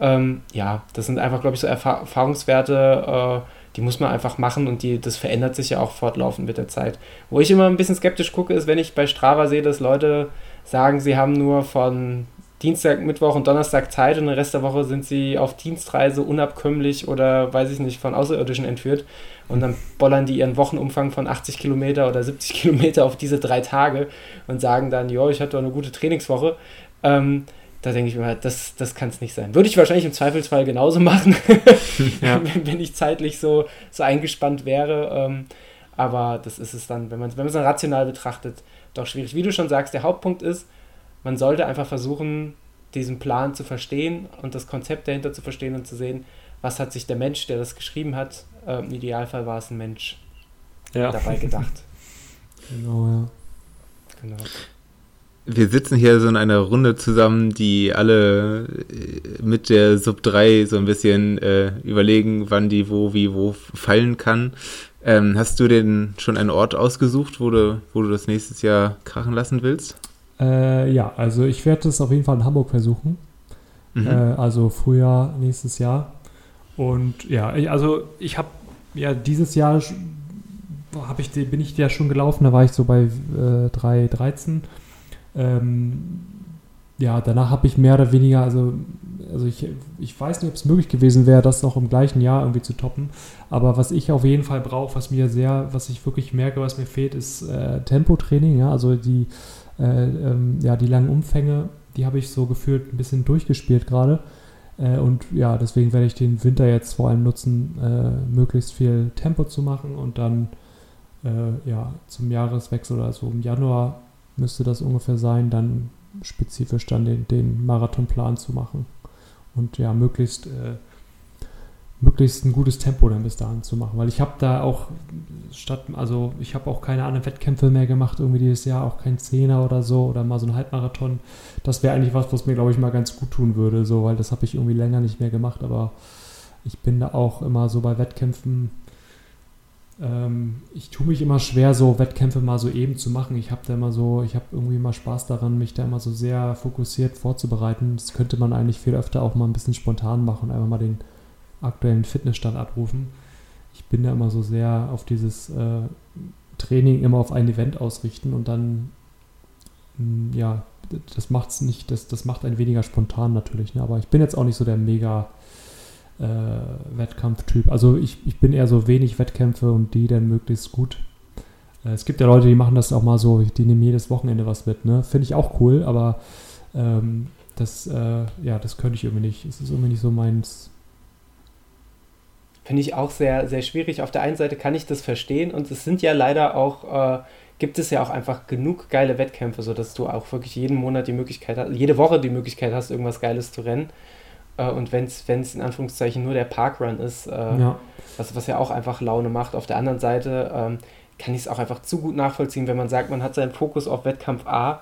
Ähm, ja, das sind einfach, glaube ich, so Erfahr Erfahrungswerte, äh, die muss man einfach machen und die, das verändert sich ja auch fortlaufend mit der Zeit. Wo ich immer ein bisschen skeptisch gucke, ist, wenn ich bei Strava sehe, dass Leute sagen, sie haben nur von Dienstag, Mittwoch und Donnerstag Zeit und den Rest der Woche sind sie auf Dienstreise unabkömmlich oder weiß ich nicht, von Außerirdischen entführt. Und dann bollern die ihren Wochenumfang von 80 Kilometer oder 70 *laughs* Kilometer auf diese drei Tage und sagen dann, jo, ich hatte eine gute Trainingswoche. Ähm, da denke ich mir, das, das kann es nicht sein. Würde ich wahrscheinlich im Zweifelsfall genauso *laughs* machen, ja. wenn, wenn, ich zeitlich so, so eingespannt wäre. Ähm, aber das ist es dann, wenn man wenn es dann rational betrachtet, doch schwierig. Wie du schon sagst, der Hauptpunkt ist, man sollte einfach versuchen, diesen Plan zu verstehen und das Konzept dahinter zu verstehen und zu sehen, was hat sich der Mensch, der das geschrieben hat, äh, im Idealfall war es ein Mensch, ja. dabei gedacht. *laughs* genau, ja. Genau. Wir sitzen hier so in einer Runde zusammen, die alle äh, mit der Sub 3 so ein bisschen äh, überlegen, wann die wo, wie, wo fallen kann. Ähm, hast du denn schon einen Ort ausgesucht, wo du, wo du das nächstes Jahr krachen lassen willst? Äh, ja, also ich werde es auf jeden Fall in Hamburg versuchen. Mhm. Äh, also Frühjahr nächstes Jahr. Und ja, ich, also ich habe ja dieses Jahr hab ich, bin ich ja schon gelaufen, da war ich so bei äh, 3,13. Ähm, ja, danach habe ich mehr oder weniger, also, also ich, ich weiß nicht, ob es möglich gewesen wäre, das auch im gleichen Jahr irgendwie zu toppen. Aber was ich auf jeden Fall brauche, was mir sehr, was ich wirklich merke, was mir fehlt, ist äh, Tempotraining. Ja? Also die äh, ähm, ja, die langen Umfänge, die habe ich so gefühlt ein bisschen durchgespielt gerade. Äh, und ja, deswegen werde ich den Winter jetzt vor allem nutzen, äh, möglichst viel Tempo zu machen und dann äh, ja, zum Jahreswechsel oder so im Januar müsste das ungefähr sein, dann spezifisch dann den, den Marathonplan zu machen. Und ja, möglichst äh, möglichst ein gutes Tempo dann bis dahin zu machen. Weil ich habe da auch statt, also ich habe auch keine anderen Wettkämpfe mehr gemacht, irgendwie dieses Jahr, auch kein Zehner oder so oder mal so ein Halbmarathon. Das wäre eigentlich was, was mir, glaube ich, mal ganz gut tun würde, so, weil das habe ich irgendwie länger nicht mehr gemacht, aber ich bin da auch immer so bei Wettkämpfen, ich tue mich immer schwer, so Wettkämpfe mal so eben zu machen. Ich habe da immer so, ich habe irgendwie mal Spaß daran, mich da immer so sehr fokussiert vorzubereiten. Das könnte man eigentlich viel öfter auch mal ein bisschen spontan machen, einfach mal den aktuellen Fitnessstand abrufen. Ich bin da immer so sehr auf dieses äh, Training immer auf ein Event ausrichten und dann, mh, hm, ja, das macht's nicht, das, das macht ein weniger spontan natürlich, ne? aber ich bin jetzt auch nicht so der mega äh, Wettkampftyp. Also ich, ich bin eher so wenig Wettkämpfe und die dann möglichst gut. Äh, es gibt ja Leute, die machen das auch mal so, die nehmen jedes Wochenende was mit, ne? Finde ich auch cool, aber ähm, das, äh, ja, das könnte ich irgendwie nicht. Es ist irgendwie nicht so meins, Finde ich auch sehr, sehr schwierig. Auf der einen Seite kann ich das verstehen und es sind ja leider auch, äh, gibt es ja auch einfach genug geile Wettkämpfe, sodass du auch wirklich jeden Monat die Möglichkeit hast, jede Woche die Möglichkeit hast, irgendwas Geiles zu rennen. Äh, und wenn es in Anführungszeichen nur der Parkrun ist, äh, ja. Was, was ja auch einfach Laune macht. Auf der anderen Seite ähm, kann ich es auch einfach zu gut nachvollziehen, wenn man sagt, man hat seinen Fokus auf Wettkampf A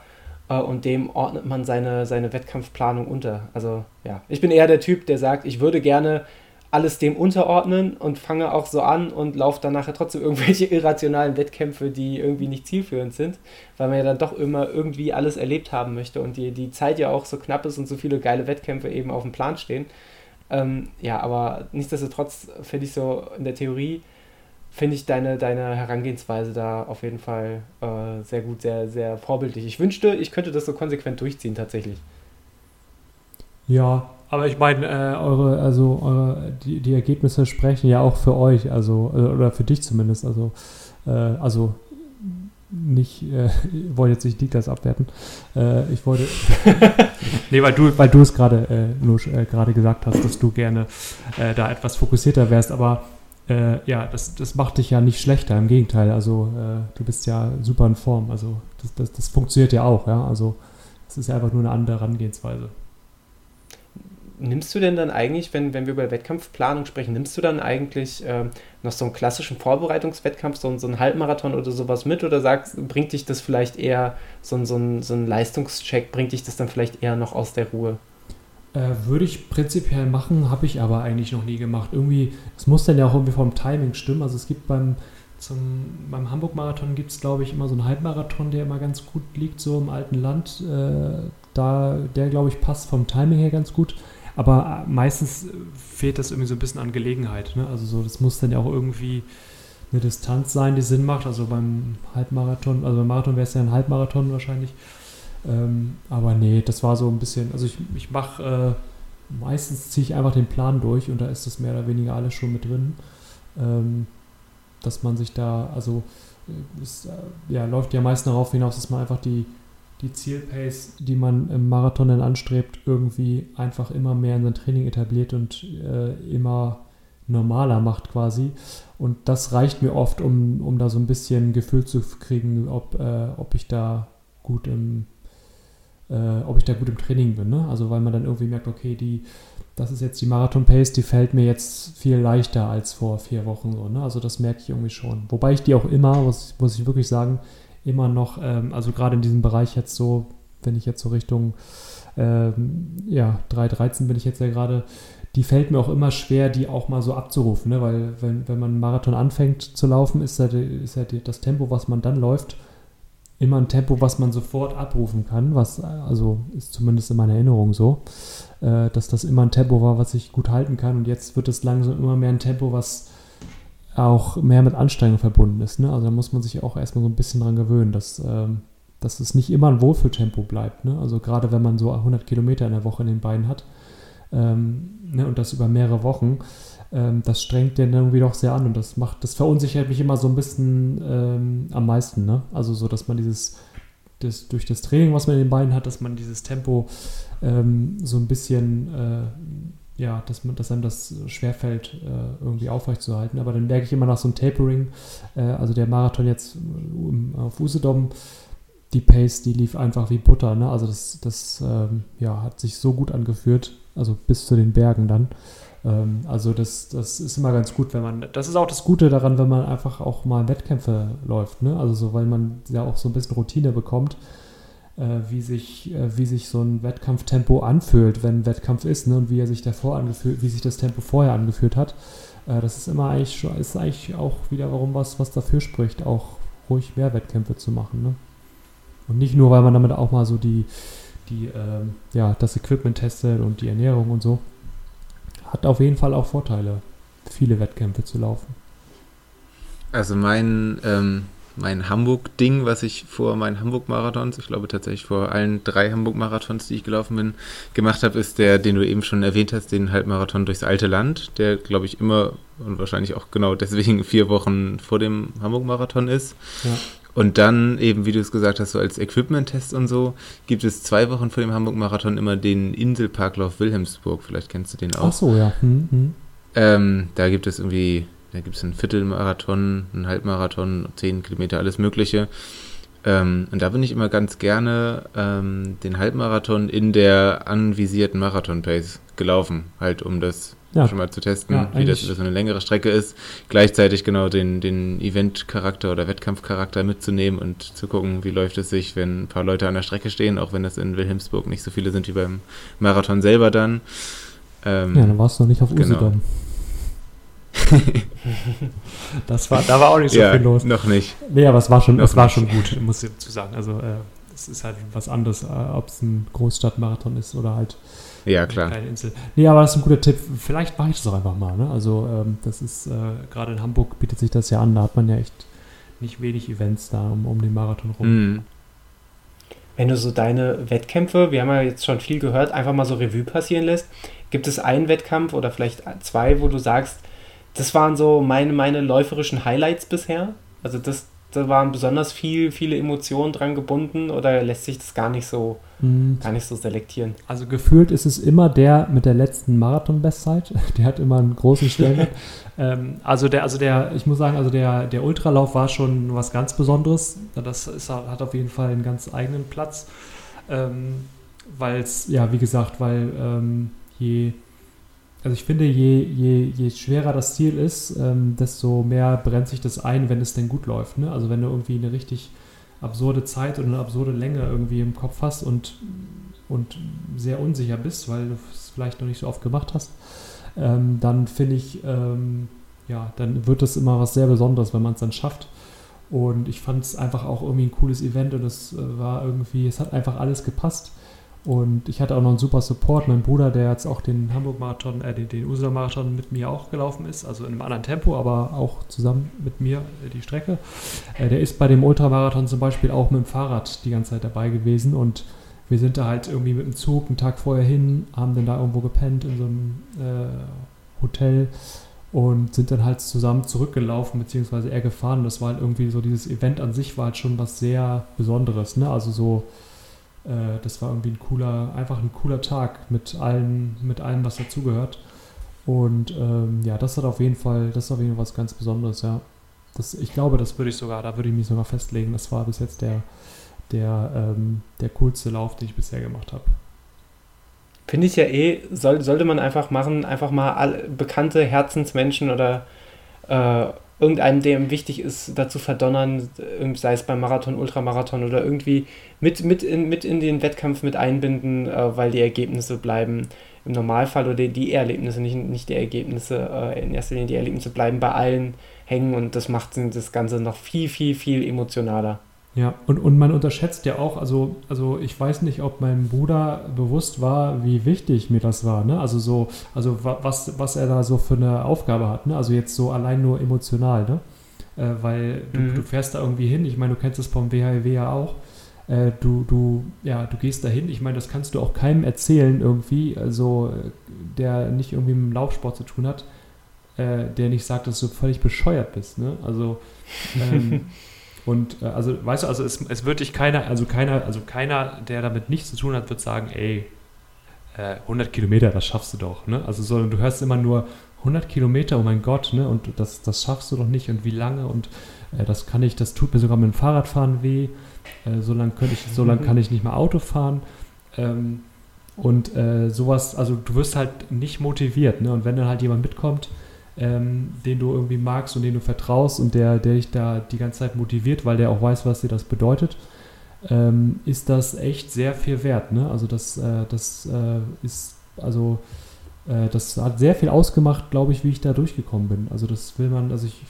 äh, und dem ordnet man seine, seine Wettkampfplanung unter. Also ja, ich bin eher der Typ, der sagt, ich würde gerne alles dem unterordnen und fange auch so an und laufe dann nachher trotzdem irgendwelche *laughs* irrationalen Wettkämpfe, die irgendwie nicht zielführend sind, weil man ja dann doch immer irgendwie alles erlebt haben möchte und die, die Zeit ja auch so knapp ist und so viele geile Wettkämpfe eben auf dem Plan stehen. Ähm, ja, aber nichtsdestotrotz finde ich so in der Theorie, finde ich deine, deine Herangehensweise da auf jeden Fall äh, sehr gut, sehr, sehr vorbildlich. Ich wünschte, ich könnte das so konsequent durchziehen tatsächlich. Ja, aber ich meine, äh, eure, also eure, die, die Ergebnisse sprechen ja auch für euch, also, äh, oder für dich zumindest. Also, äh, also nicht, äh, *laughs* ich wollte jetzt nicht Niklas abwerten. Äh, ich wollte. *laughs* nee, weil du, weil du es gerade äh, nur äh, gerade gesagt hast, dass du gerne äh, da etwas fokussierter wärst, aber ja, das, das macht dich ja nicht schlechter, im Gegenteil. Also du bist ja super in Form. Also das, das, das funktioniert ja auch, ja. Also es ist ja einfach nur eine andere Herangehensweise nimmst du denn dann eigentlich, wenn, wenn wir über Wettkampfplanung sprechen, nimmst du dann eigentlich äh, noch so einen klassischen Vorbereitungswettkampf, so, so einen Halbmarathon oder sowas mit oder sagst, bringt dich das vielleicht eher, so, so, ein, so ein Leistungscheck, bringt dich das dann vielleicht eher noch aus der Ruhe? Äh, würde ich prinzipiell machen, habe ich aber eigentlich noch nie gemacht. Irgendwie, es muss dann ja auch irgendwie vom Timing stimmen. Also es gibt beim, beim Hamburg-Marathon gibt es, glaube ich, immer so einen Halbmarathon, der immer ganz gut liegt, so im alten Land. Äh, da, der, glaube ich, passt vom Timing her ganz gut. Aber äh, meistens fehlt das irgendwie so ein bisschen an Gelegenheit. Ne? Also so, das muss dann ja auch irgendwie eine Distanz sein, die Sinn macht. Also beim Halbmarathon, also beim Marathon wäre es ja ein Halbmarathon wahrscheinlich. Ähm, aber nee, das war so ein bisschen, also ich, ich mache, äh, meistens ziehe ich einfach den Plan durch und da ist das mehr oder weniger alles schon mit drin. Ähm, dass man sich da, also äh, es äh, ja, läuft ja meist darauf hinaus, dass man einfach die, die Zielpace, die man im Marathon dann anstrebt, irgendwie einfach immer mehr in sein Training etabliert und äh, immer normaler macht quasi. Und das reicht mir oft, um, um da so ein bisschen Gefühl zu kriegen, ob, äh, ob ich da gut im äh, ob ich da gut im Training bin. Ne? Also weil man dann irgendwie merkt, okay, die, das ist jetzt die Marathon-Pace, die fällt mir jetzt viel leichter als vor vier Wochen so. Ne? Also das merke ich irgendwie schon. Wobei ich die auch immer, muss, muss ich wirklich sagen, immer noch, ähm, also gerade in diesem Bereich jetzt so, wenn ich jetzt so Richtung ähm, ja, 3.13 bin ich jetzt ja gerade, die fällt mir auch immer schwer, die auch mal so abzurufen, ne? weil wenn, wenn man einen Marathon anfängt zu laufen, ist ja, ist ja das Tempo, was man dann läuft, immer ein Tempo, was man sofort abrufen kann, was also ist zumindest in meiner Erinnerung so, äh, dass das immer ein Tempo war, was ich gut halten kann und jetzt wird es langsam immer mehr ein Tempo, was auch mehr mit Anstrengung verbunden ist. Ne? Also da muss man sich auch erstmal so ein bisschen dran gewöhnen, dass, ähm, dass es nicht immer ein Wohlfühltempo bleibt. Ne? Also gerade wenn man so 100 Kilometer in der Woche in den Beinen hat ähm, ne? und das über mehrere Wochen, ähm, das strengt den irgendwie doch sehr an und das macht, das verunsichert mich immer so ein bisschen ähm, am meisten. Ne? Also so, dass man dieses, das, durch das Training, was man in den Beinen hat, dass man dieses Tempo ähm, so ein bisschen äh, ja, dass, dass einem das schwerfällt, äh, irgendwie aufrechtzuerhalten. Aber dann merke ich immer nach so einem Tapering, äh, also der Marathon jetzt um, auf Usedom, die Pace, die lief einfach wie Butter. Ne? Also das, das ähm, ja, hat sich so gut angeführt, also bis zu den Bergen dann. Ähm, also das, das ist immer ganz gut, wenn man, das ist auch das Gute daran, wenn man einfach auch mal Wettkämpfe läuft. Ne? Also so, weil man ja auch so ein bisschen Routine bekommt äh, wie, sich, äh, wie sich so ein Wettkampftempo anfühlt, wenn ein Wettkampf ist, ne? und wie er sich davor angefühlt, wie sich das Tempo vorher angeführt hat. Äh, das ist immer eigentlich schon, ist eigentlich auch wieder warum was, was dafür spricht, auch ruhig mehr Wettkämpfe zu machen. Ne? Und nicht nur, weil man damit auch mal so die, die ähm, ja, das Equipment testet und die Ernährung und so. Hat auf jeden Fall auch Vorteile, viele Wettkämpfe zu laufen. Also mein ähm, mein Hamburg-Ding, was ich vor meinen Hamburg-Marathons, ich glaube tatsächlich vor allen drei Hamburg-Marathons, die ich gelaufen bin, gemacht habe, ist der, den du eben schon erwähnt hast, den Halbmarathon durchs alte Land, der, glaube ich, immer und wahrscheinlich auch genau deswegen *laughs* vier Wochen vor dem Hamburg-Marathon ist. Ja. Und dann eben, wie du es gesagt hast, so als Equipment-Test und so, gibt es zwei Wochen vor dem Hamburg-Marathon immer den Inselparklauf Wilhelmsburg. Vielleicht kennst du den auch. Ach so, ja. Hm, hm. Ähm, da gibt es irgendwie da gibt es einen Viertelmarathon, einen Halbmarathon, zehn Kilometer, alles Mögliche. Ähm, und da bin ich immer ganz gerne ähm, den Halbmarathon in der anvisierten Marathon-Pace gelaufen, halt um das ja. schon mal zu testen, ja, wie das so eine längere Strecke ist. Gleichzeitig genau den, den Event-Charakter oder Wettkampfcharakter mitzunehmen und zu gucken, wie läuft es sich, wenn ein paar Leute an der Strecke stehen, auch wenn das in Wilhelmsburg nicht so viele sind wie beim Marathon selber dann. Ähm, ja, dann warst du noch nicht auf Usedom. Genau. *laughs* das war, da war auch nicht so ja, viel los. Noch nicht. Nee, aber es war schon, es war schon gut, muss ich dazu sagen. Also äh, es ist halt was anderes, äh, ob es ein Großstadtmarathon ist oder halt ja, klar. eine kleine Insel. Nee, aber das ist ein guter Tipp. Vielleicht mache ich das auch einfach mal. Ne? Also ähm, das ist, äh, gerade in Hamburg bietet sich das ja an. Da hat man ja echt nicht wenig Events da um, um den Marathon rum. Mhm. wenn du so deine Wettkämpfe, wir haben ja jetzt schon viel gehört, einfach mal so Revue passieren lässt, gibt es einen Wettkampf oder vielleicht zwei, wo du sagst, das waren so meine, meine läuferischen Highlights bisher? Also das, da waren besonders viel, viele Emotionen dran gebunden oder lässt sich das gar nicht so, mhm. gar nicht so selektieren? Also gefühlt ist es immer der mit der letzten Marathon-Bestzeit. *laughs* Der hat immer einen großen Stellenwert. *laughs* ähm, also der, also der, ich muss sagen, also der, der Ultralauf war schon was ganz Besonderes. Das ist, hat auf jeden Fall einen ganz eigenen Platz. Ähm, weil es, ja, wie gesagt, weil ähm, je also ich finde, je, je, je schwerer das Ziel ist, ähm, desto mehr brennt sich das ein, wenn es denn gut läuft. Ne? Also wenn du irgendwie eine richtig absurde Zeit und eine absurde Länge irgendwie im Kopf hast und, und sehr unsicher bist, weil du es vielleicht noch nicht so oft gemacht hast, ähm, dann finde ich, ähm, ja, dann wird das immer was sehr Besonderes, wenn man es dann schafft. Und ich fand es einfach auch irgendwie ein cooles Event und es äh, war irgendwie, es hat einfach alles gepasst. Und ich hatte auch noch einen super Support. Mein Bruder, der jetzt auch den Hamburg-Marathon, äh, den, den Ursula-Marathon mit mir auch gelaufen ist, also in einem anderen Tempo, aber auch zusammen mit mir äh, die Strecke. Äh, der ist bei dem Ultramarathon zum Beispiel auch mit dem Fahrrad die ganze Zeit dabei gewesen und wir sind da halt irgendwie mit dem Zug einen Tag vorher hin, haben dann da irgendwo gepennt in so einem äh, Hotel und sind dann halt zusammen zurückgelaufen, beziehungsweise er gefahren. Das war halt irgendwie so, dieses Event an sich war halt schon was sehr Besonderes, ne? Also so äh, das war irgendwie ein cooler, einfach ein cooler Tag mit allen, mit allem, was dazugehört. Und ähm, ja, das hat auf jeden Fall, das ist auf jeden Fall was ganz Besonderes, ja. Das, ich glaube, das würde ich sogar, da würde ich mich sogar festlegen. Das war bis jetzt der, der, ähm, der coolste Lauf, den ich bisher gemacht habe. Finde ich ja eh, soll, sollte man einfach machen, einfach mal alle bekannte Herzensmenschen oder äh, irgendeinem, der ihm wichtig ist, dazu verdonnern, sei es beim Marathon, Ultramarathon oder irgendwie mit, mit, in, mit in den Wettkampf mit einbinden, äh, weil die Ergebnisse bleiben im Normalfall oder die Erlebnisse, nicht, nicht die Ergebnisse, äh, in erster Linie die Erlebnisse bleiben bei allen hängen und das macht das Ganze noch viel, viel, viel emotionaler. Ja, und, und man unterschätzt ja auch, also, also ich weiß nicht, ob meinem Bruder bewusst war, wie wichtig mir das war, ne? Also so, also was, was er da so für eine Aufgabe hat, ne? Also jetzt so allein nur emotional, ne? Äh, weil du, mhm. du, fährst da irgendwie hin, ich meine, du kennst das vom WHW ja auch. Äh, du, du, ja, du gehst da hin, ich meine, das kannst du auch keinem erzählen irgendwie, also der nicht irgendwie mit dem Laufsport zu tun hat, äh, der nicht sagt, dass du völlig bescheuert bist, ne? Also ähm, *laughs* Und äh, also, weißt du, also es, es wird dich keiner, also keiner, also keiner, der damit nichts zu tun hat, wird sagen, ey, äh, 100 Kilometer, das schaffst du doch, ne? Also, sondern du hörst immer nur 100 Kilometer, oh mein Gott, ne? Und das, das schaffst du doch nicht und wie lange und äh, das kann ich, das tut mir sogar mit dem Fahrradfahren weh. Äh, so lange so lange kann ich nicht mehr Auto fahren. Ähm, und äh, sowas, also du wirst halt nicht motiviert, ne? Und wenn dann halt jemand mitkommt, ähm, den du irgendwie magst und den du vertraust und der, der dich da die ganze Zeit motiviert, weil der auch weiß, was dir das bedeutet, ähm, ist das echt sehr viel wert. Ne? Also das, äh, das äh, ist, also äh, das hat sehr viel ausgemacht, glaube ich, wie ich da durchgekommen bin. Also das will man, also ich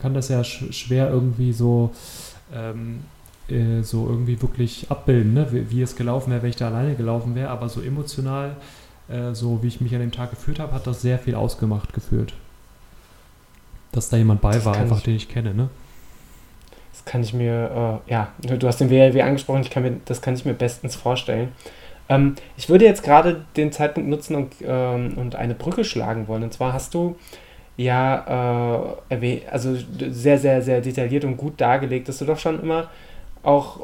kann das ja sch schwer irgendwie so ähm, äh, so irgendwie wirklich abbilden, ne? wie, wie, es gelaufen wäre, wenn ich da alleine gelaufen wäre, aber so emotional, äh, so wie ich mich an dem Tag gefühlt habe, hat das sehr viel ausgemacht gefühlt dass da jemand bei das war, einfach ich, den ich kenne, ne? Das kann ich mir, äh, ja, du hast den WLW angesprochen, ich kann mir, das kann ich mir bestens vorstellen. Ähm, ich würde jetzt gerade den Zeitpunkt nutzen und, ähm, und eine Brücke schlagen wollen. Und zwar hast du ja äh, also sehr, sehr, sehr detailliert und gut dargelegt, dass du doch schon immer auch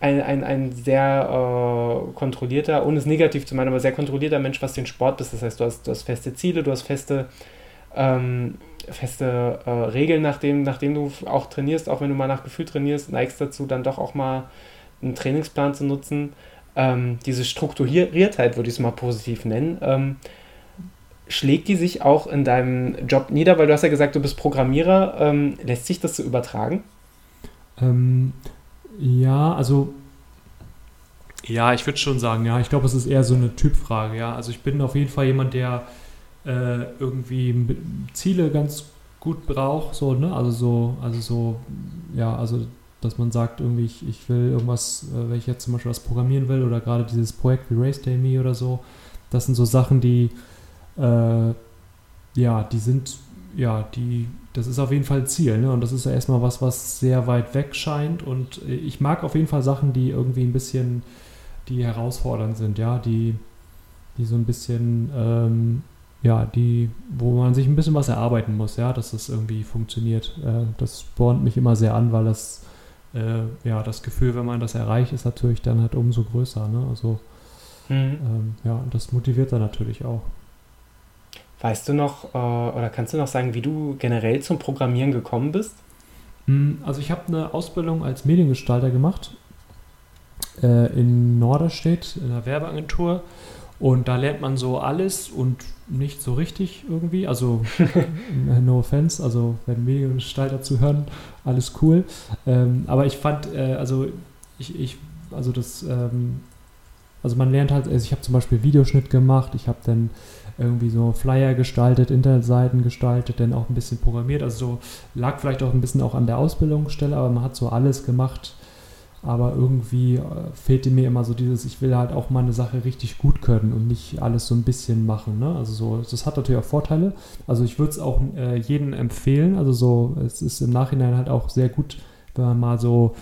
ein, ein, ein sehr äh, kontrollierter, ohne es negativ zu meinen, aber sehr kontrollierter Mensch, was den Sport bist. Das heißt, du hast, du hast feste Ziele, du hast feste ähm, feste äh, Regeln, nachdem, nachdem du auch trainierst, auch wenn du mal nach Gefühl trainierst, neigst dazu, dann doch auch mal einen Trainingsplan zu nutzen. Ähm, diese Strukturiertheit würde ich es mal positiv nennen. Ähm, schlägt die sich auch in deinem Job nieder? Weil du hast ja gesagt, du bist Programmierer. Ähm, lässt sich das so übertragen? Ähm, ja, also ja, ich würde schon sagen, ja, ich glaube, es ist eher so eine Typfrage, ja. Also ich bin auf jeden Fall jemand, der äh, irgendwie Ziele ganz gut braucht, so, ne? Also so, also so, ja, also dass man sagt, irgendwie, ich, ich will irgendwas, äh, wenn ich jetzt zum Beispiel was programmieren will oder gerade dieses Projekt wie Race Day Me oder so, das sind so Sachen, die, äh, ja, die sind ja, die, das ist auf jeden Fall Ziel. Ne? Und das ist ja erstmal was, was sehr weit weg scheint. Und ich mag auf jeden Fall Sachen, die irgendwie ein bisschen, die herausfordernd sind, ja, die, die so ein bisschen, ähm, ja, die, wo man sich ein bisschen was erarbeiten muss, ja, dass das irgendwie funktioniert. Äh, das spornt mich immer sehr an, weil das, äh, ja, das Gefühl, wenn man das erreicht, ist natürlich dann halt umso größer. Ne? Also, mhm. ähm, ja, das motiviert dann natürlich auch. Weißt du noch äh, oder kannst du noch sagen, wie du generell zum Programmieren gekommen bist? Hm, also ich habe eine Ausbildung als Mediengestalter gemacht äh, in Norderstedt in einer Werbeagentur und da lernt man so alles und nicht so richtig irgendwie. Also *laughs* no offense, also wenn Mediengestalter zuhören, alles cool. Ähm, aber ich fand, äh, also ich, ich, also das, ähm, also man lernt halt, also ich habe zum Beispiel Videoschnitt gemacht, ich habe dann irgendwie so Flyer gestaltet, Internetseiten gestaltet, dann auch ein bisschen programmiert. Also so lag vielleicht auch ein bisschen auch an der Ausbildungsstelle, aber man hat so alles gemacht. Aber irgendwie äh, fehlte mir immer so dieses, ich will halt auch mal eine Sache richtig gut können und nicht alles so ein bisschen machen. Ne? Also so, das hat natürlich auch Vorteile. Also ich würde es auch äh, jedem empfehlen. Also so, es ist im Nachhinein halt auch sehr gut, wenn man mal so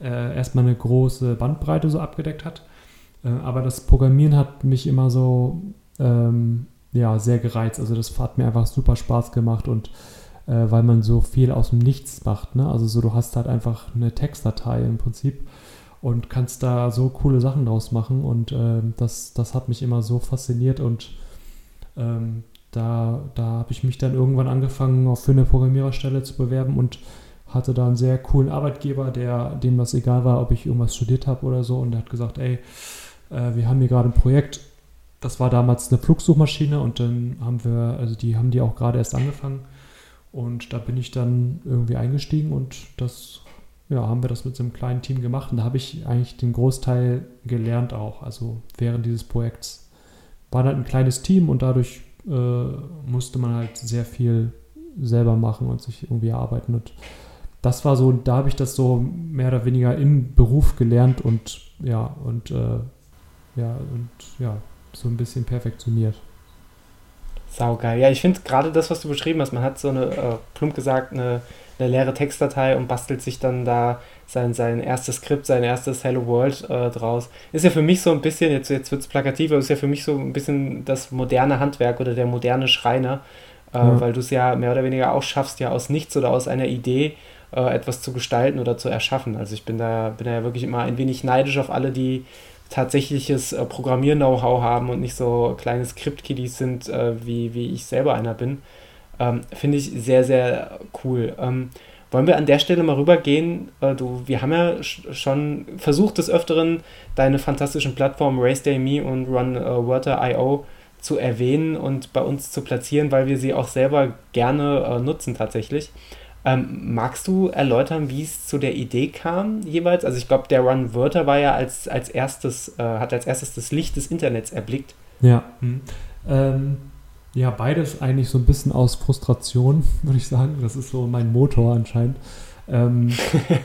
äh, erstmal eine große Bandbreite so abgedeckt hat. Äh, aber das Programmieren hat mich immer so ähm, ja, sehr gereizt. Also das hat mir einfach super Spaß gemacht und äh, weil man so viel aus dem Nichts macht. Ne? Also so, du hast halt einfach eine Textdatei im Prinzip und kannst da so coole Sachen draus machen und äh, das, das hat mich immer so fasziniert und ähm, da, da habe ich mich dann irgendwann angefangen, auch für eine Programmiererstelle zu bewerben und hatte da einen sehr coolen Arbeitgeber, der dem das egal war, ob ich irgendwas studiert habe oder so und der hat gesagt, ey, äh, wir haben hier gerade ein Projekt, das war damals eine Flugsuchmaschine und dann haben wir, also die haben die auch gerade erst angefangen. Und da bin ich dann irgendwie eingestiegen und das, ja, haben wir das mit so einem kleinen Team gemacht. Und da habe ich eigentlich den Großteil gelernt auch. Also während dieses Projekts war halt ein kleines Team und dadurch äh, musste man halt sehr viel selber machen und sich irgendwie erarbeiten. Und das war so, da habe ich das so mehr oder weniger im Beruf gelernt und ja, und äh, ja, und ja, so ein bisschen perfektioniert. Saugeil. Ja, ich finde gerade das, was du beschrieben hast, man hat so eine, äh, plump gesagt, eine, eine leere Textdatei und bastelt sich dann da sein, sein erstes Skript, sein erstes Hello World äh, draus. Ist ja für mich so ein bisschen, jetzt, jetzt wird es plakativer, ist ja für mich so ein bisschen das moderne Handwerk oder der moderne Schreiner, äh, ja. weil du es ja mehr oder weniger auch schaffst, ja aus nichts oder aus einer Idee äh, etwas zu gestalten oder zu erschaffen. Also ich bin da, bin da ja wirklich immer ein wenig neidisch auf alle, die tatsächliches äh, Programmier-Know-how haben und nicht so kleine Skript-Kiddies sind, äh, wie, wie ich selber einer bin. Ähm, Finde ich sehr, sehr cool. Ähm, wollen wir an der Stelle mal rübergehen? Äh, du, wir haben ja schon versucht, des Öfteren deine fantastischen Plattformen RaceDayMe und RunWorter.io zu erwähnen und bei uns zu platzieren, weil wir sie auch selber gerne äh, nutzen tatsächlich. Ähm, magst du erläutern, wie es zu der Idee kam jeweils? Also ich glaube, der Run Wörter war ja als, als erstes, äh, hat als erstes das Licht des Internets erblickt. Ja. Hm. Ähm, ja, beides eigentlich so ein bisschen aus Frustration, *laughs* würde ich sagen. Das ist so mein Motor anscheinend. Ähm,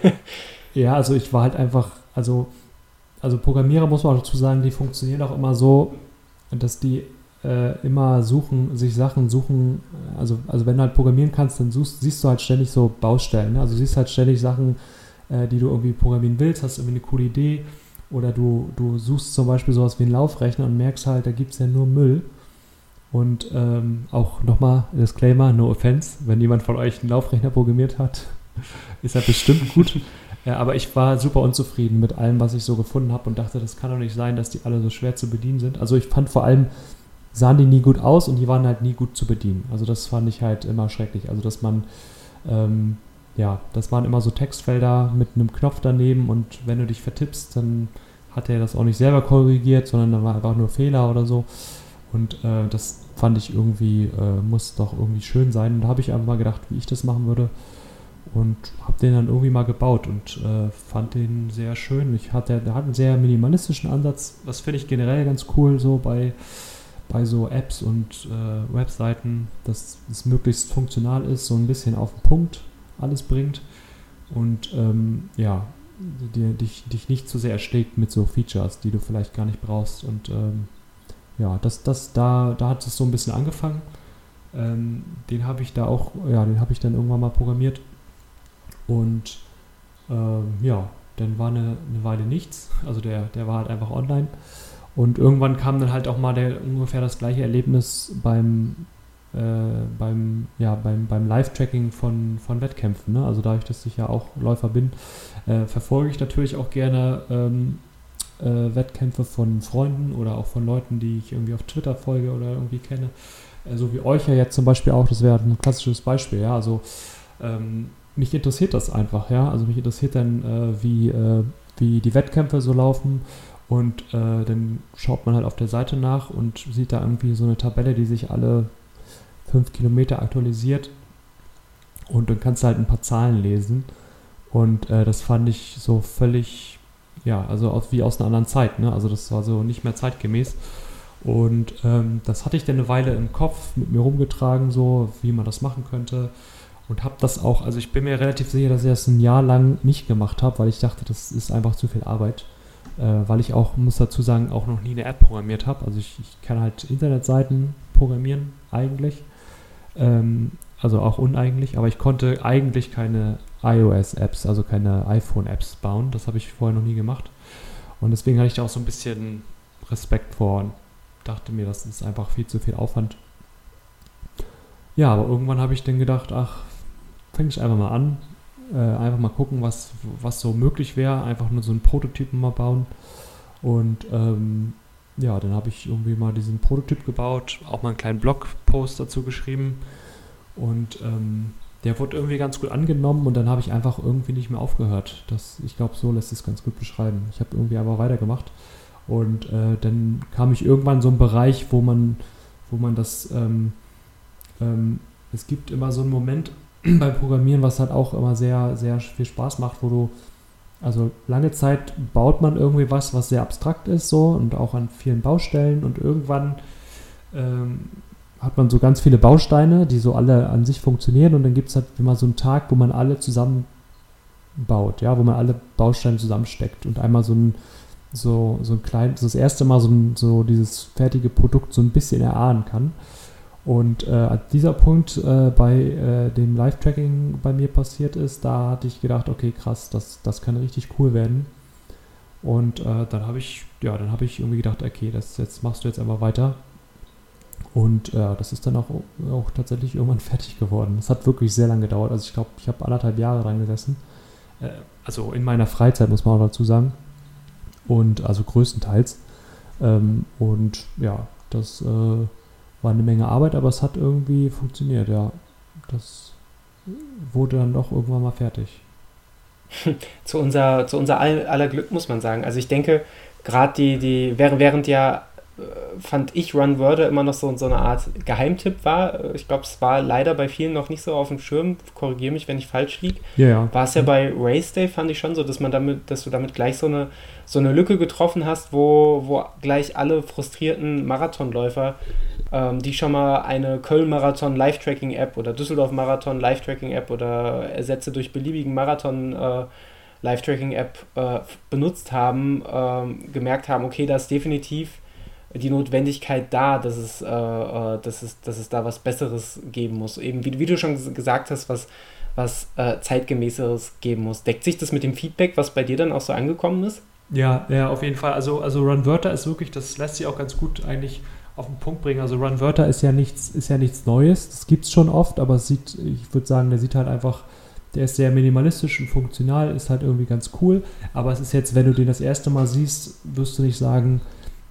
*laughs* ja, also ich war halt einfach, also, also Programmierer muss man auch dazu sagen, die funktionieren auch immer so, dass die äh, immer suchen, sich Sachen suchen, also, also wenn du halt programmieren kannst, dann suchst, siehst du halt ständig so Baustellen. Ne? Also siehst halt ständig Sachen, äh, die du irgendwie programmieren willst, hast irgendwie eine coole Idee oder du, du suchst zum Beispiel sowas wie einen Laufrechner und merkst halt, da gibt es ja nur Müll. Und ähm, auch nochmal Disclaimer, no offense, wenn jemand von euch einen Laufrechner programmiert hat, *laughs* ist er bestimmt gut. Ja, aber ich war super unzufrieden mit allem, was ich so gefunden habe und dachte, das kann doch nicht sein, dass die alle so schwer zu bedienen sind. Also ich fand vor allem sahen die nie gut aus und die waren halt nie gut zu bedienen. Also das fand ich halt immer schrecklich. Also dass man, ähm, ja, das waren immer so Textfelder mit einem Knopf daneben und wenn du dich vertippst, dann hat er das auch nicht selber korrigiert, sondern da war einfach nur Fehler oder so. Und äh, das fand ich irgendwie, äh, muss doch irgendwie schön sein. Und da habe ich einfach mal gedacht, wie ich das machen würde. Und habe den dann irgendwie mal gebaut und äh, fand den sehr schön. Ich hatte, der hat einen sehr minimalistischen Ansatz. Das finde ich generell ganz cool, so bei bei so Apps und äh, Webseiten, dass es möglichst funktional ist, so ein bisschen auf den Punkt alles bringt und ähm, ja, dir, dich, dich nicht zu sehr erschlägt mit so Features, die du vielleicht gar nicht brauchst. Und ähm, ja, das, das, da, da hat es so ein bisschen angefangen. Ähm, den habe ich da auch, ja, den habe ich dann irgendwann mal programmiert. Und ähm, ja, dann war eine, eine Weile nichts. Also der, der war halt einfach online. Und irgendwann kam dann halt auch mal der, ungefähr das gleiche Erlebnis beim, äh, beim, ja, beim, beim Live-Tracking von, von Wettkämpfen. Ne? Also dadurch, dass ich ja auch Läufer bin, äh, verfolge ich natürlich auch gerne ähm, äh, Wettkämpfe von Freunden oder auch von Leuten, die ich irgendwie auf Twitter folge oder irgendwie kenne. Äh, so wie euch ja jetzt zum Beispiel auch, das wäre ein klassisches Beispiel, ja. Also ähm, mich interessiert das einfach, ja. Also mich interessiert dann, äh, wie, äh, wie die Wettkämpfe so laufen und äh, dann schaut man halt auf der Seite nach und sieht da irgendwie so eine Tabelle, die sich alle fünf Kilometer aktualisiert. Und dann kannst du halt ein paar Zahlen lesen. Und äh, das fand ich so völlig, ja, also aus, wie aus einer anderen Zeit. Ne? Also das war so nicht mehr zeitgemäß. Und ähm, das hatte ich dann eine Weile im Kopf mit mir rumgetragen, so wie man das machen könnte. Und habe das auch, also ich bin mir relativ sicher, dass ich das ein Jahr lang nicht gemacht habe, weil ich dachte, das ist einfach zu viel Arbeit äh, weil ich auch, muss dazu sagen, auch noch nie eine App programmiert habe. Also ich, ich, kann halt Internetseiten programmieren, eigentlich. Ähm, also auch uneigentlich, aber ich konnte eigentlich keine iOS-Apps, also keine iPhone-Apps bauen. Das habe ich vorher noch nie gemacht. Und deswegen hatte ich da auch so ein bisschen Respekt vor und dachte mir, das ist einfach viel zu viel Aufwand. Ja, aber irgendwann habe ich dann gedacht, ach, fange ich einfach mal an, äh, einfach mal gucken, was, was so möglich wäre. Einfach nur so einen Prototypen mal bauen. Und ähm, ja, dann habe ich irgendwie mal diesen Prototyp gebaut, auch mal einen kleinen Blogpost dazu geschrieben. Und ähm, der wurde irgendwie ganz gut angenommen und dann habe ich einfach irgendwie nicht mehr aufgehört. Das, ich glaube, so lässt es ganz gut beschreiben. Ich habe irgendwie einfach weitergemacht. Und äh, dann kam ich irgendwann so einen Bereich, wo man, wo man das, ähm, ähm, es gibt immer so einen Moment *clears throat* beim Programmieren, was halt auch immer sehr, sehr viel Spaß macht, wo du, also lange Zeit baut man irgendwie was, was sehr abstrakt ist, so und auch an vielen Baustellen und irgendwann ähm, hat man so ganz viele Bausteine, die so alle an sich funktionieren und dann gibt es halt immer so einen Tag, wo man alle zusammen baut, ja, wo man alle Bausteine zusammensteckt und einmal so ein so, so ein kleines, das erste Mal so, ein, so dieses fertige Produkt so ein bisschen erahnen kann. Und äh, dieser Punkt äh, bei äh, dem Live-Tracking bei mir passiert ist, da hatte ich gedacht, okay, krass, das, das kann richtig cool werden. Und äh, dann habe ich, ja, dann habe ich irgendwie gedacht, okay, das jetzt machst du jetzt einfach weiter. Und äh, das ist dann auch, auch tatsächlich irgendwann *laughs* fertig geworden. Es hat wirklich sehr lange gedauert. Also ich glaube, ich habe anderthalb Jahre dran gesessen. Äh, also in meiner Freizeit muss man auch dazu sagen. Und also größtenteils. Ähm, und ja, das war eine Menge Arbeit, aber es hat irgendwie funktioniert, ja. Das wurde dann doch irgendwann mal fertig. *laughs* zu, unser, zu unser aller Glück muss man sagen. Also ich denke, gerade die, die, während, ja fand ich Run Wörter immer noch so, so eine Art Geheimtipp war. Ich glaube, es war leider bei vielen noch nicht so auf dem Schirm. Korrigiere mich, wenn ich falsch liege. Ja, ja. War es ja bei Race Day, fand ich schon so, dass man damit, dass du damit gleich so eine, so eine Lücke getroffen hast, wo, wo gleich alle frustrierten Marathonläufer, ähm, die schon mal eine Köln-Marathon Live-Tracking-App oder Düsseldorf-Marathon Live-Tracking-App oder Ersätze durch beliebigen Marathon äh, Live-Tracking-App äh, benutzt haben, äh, gemerkt haben, okay, da ist definitiv die Notwendigkeit da, dass es, äh, äh, dass es, dass es da was Besseres geben muss. Eben, wie, wie du schon gesagt hast, was, was äh, zeitgemäßeres geben muss. Deckt sich das mit dem Feedback, was bei dir dann auch so angekommen ist? Ja, ja, auf jeden Fall. Also, also Runwörter ist wirklich, das lässt sich auch ganz gut eigentlich auf den Punkt bringen. Also Runwörter ist ja nichts, ist ja nichts Neues. Das gibt es schon oft, aber es sieht, ich würde sagen, der sieht halt einfach, der ist sehr minimalistisch und funktional, ist halt irgendwie ganz cool. Aber es ist jetzt, wenn du den das erste Mal siehst, wirst du nicht sagen,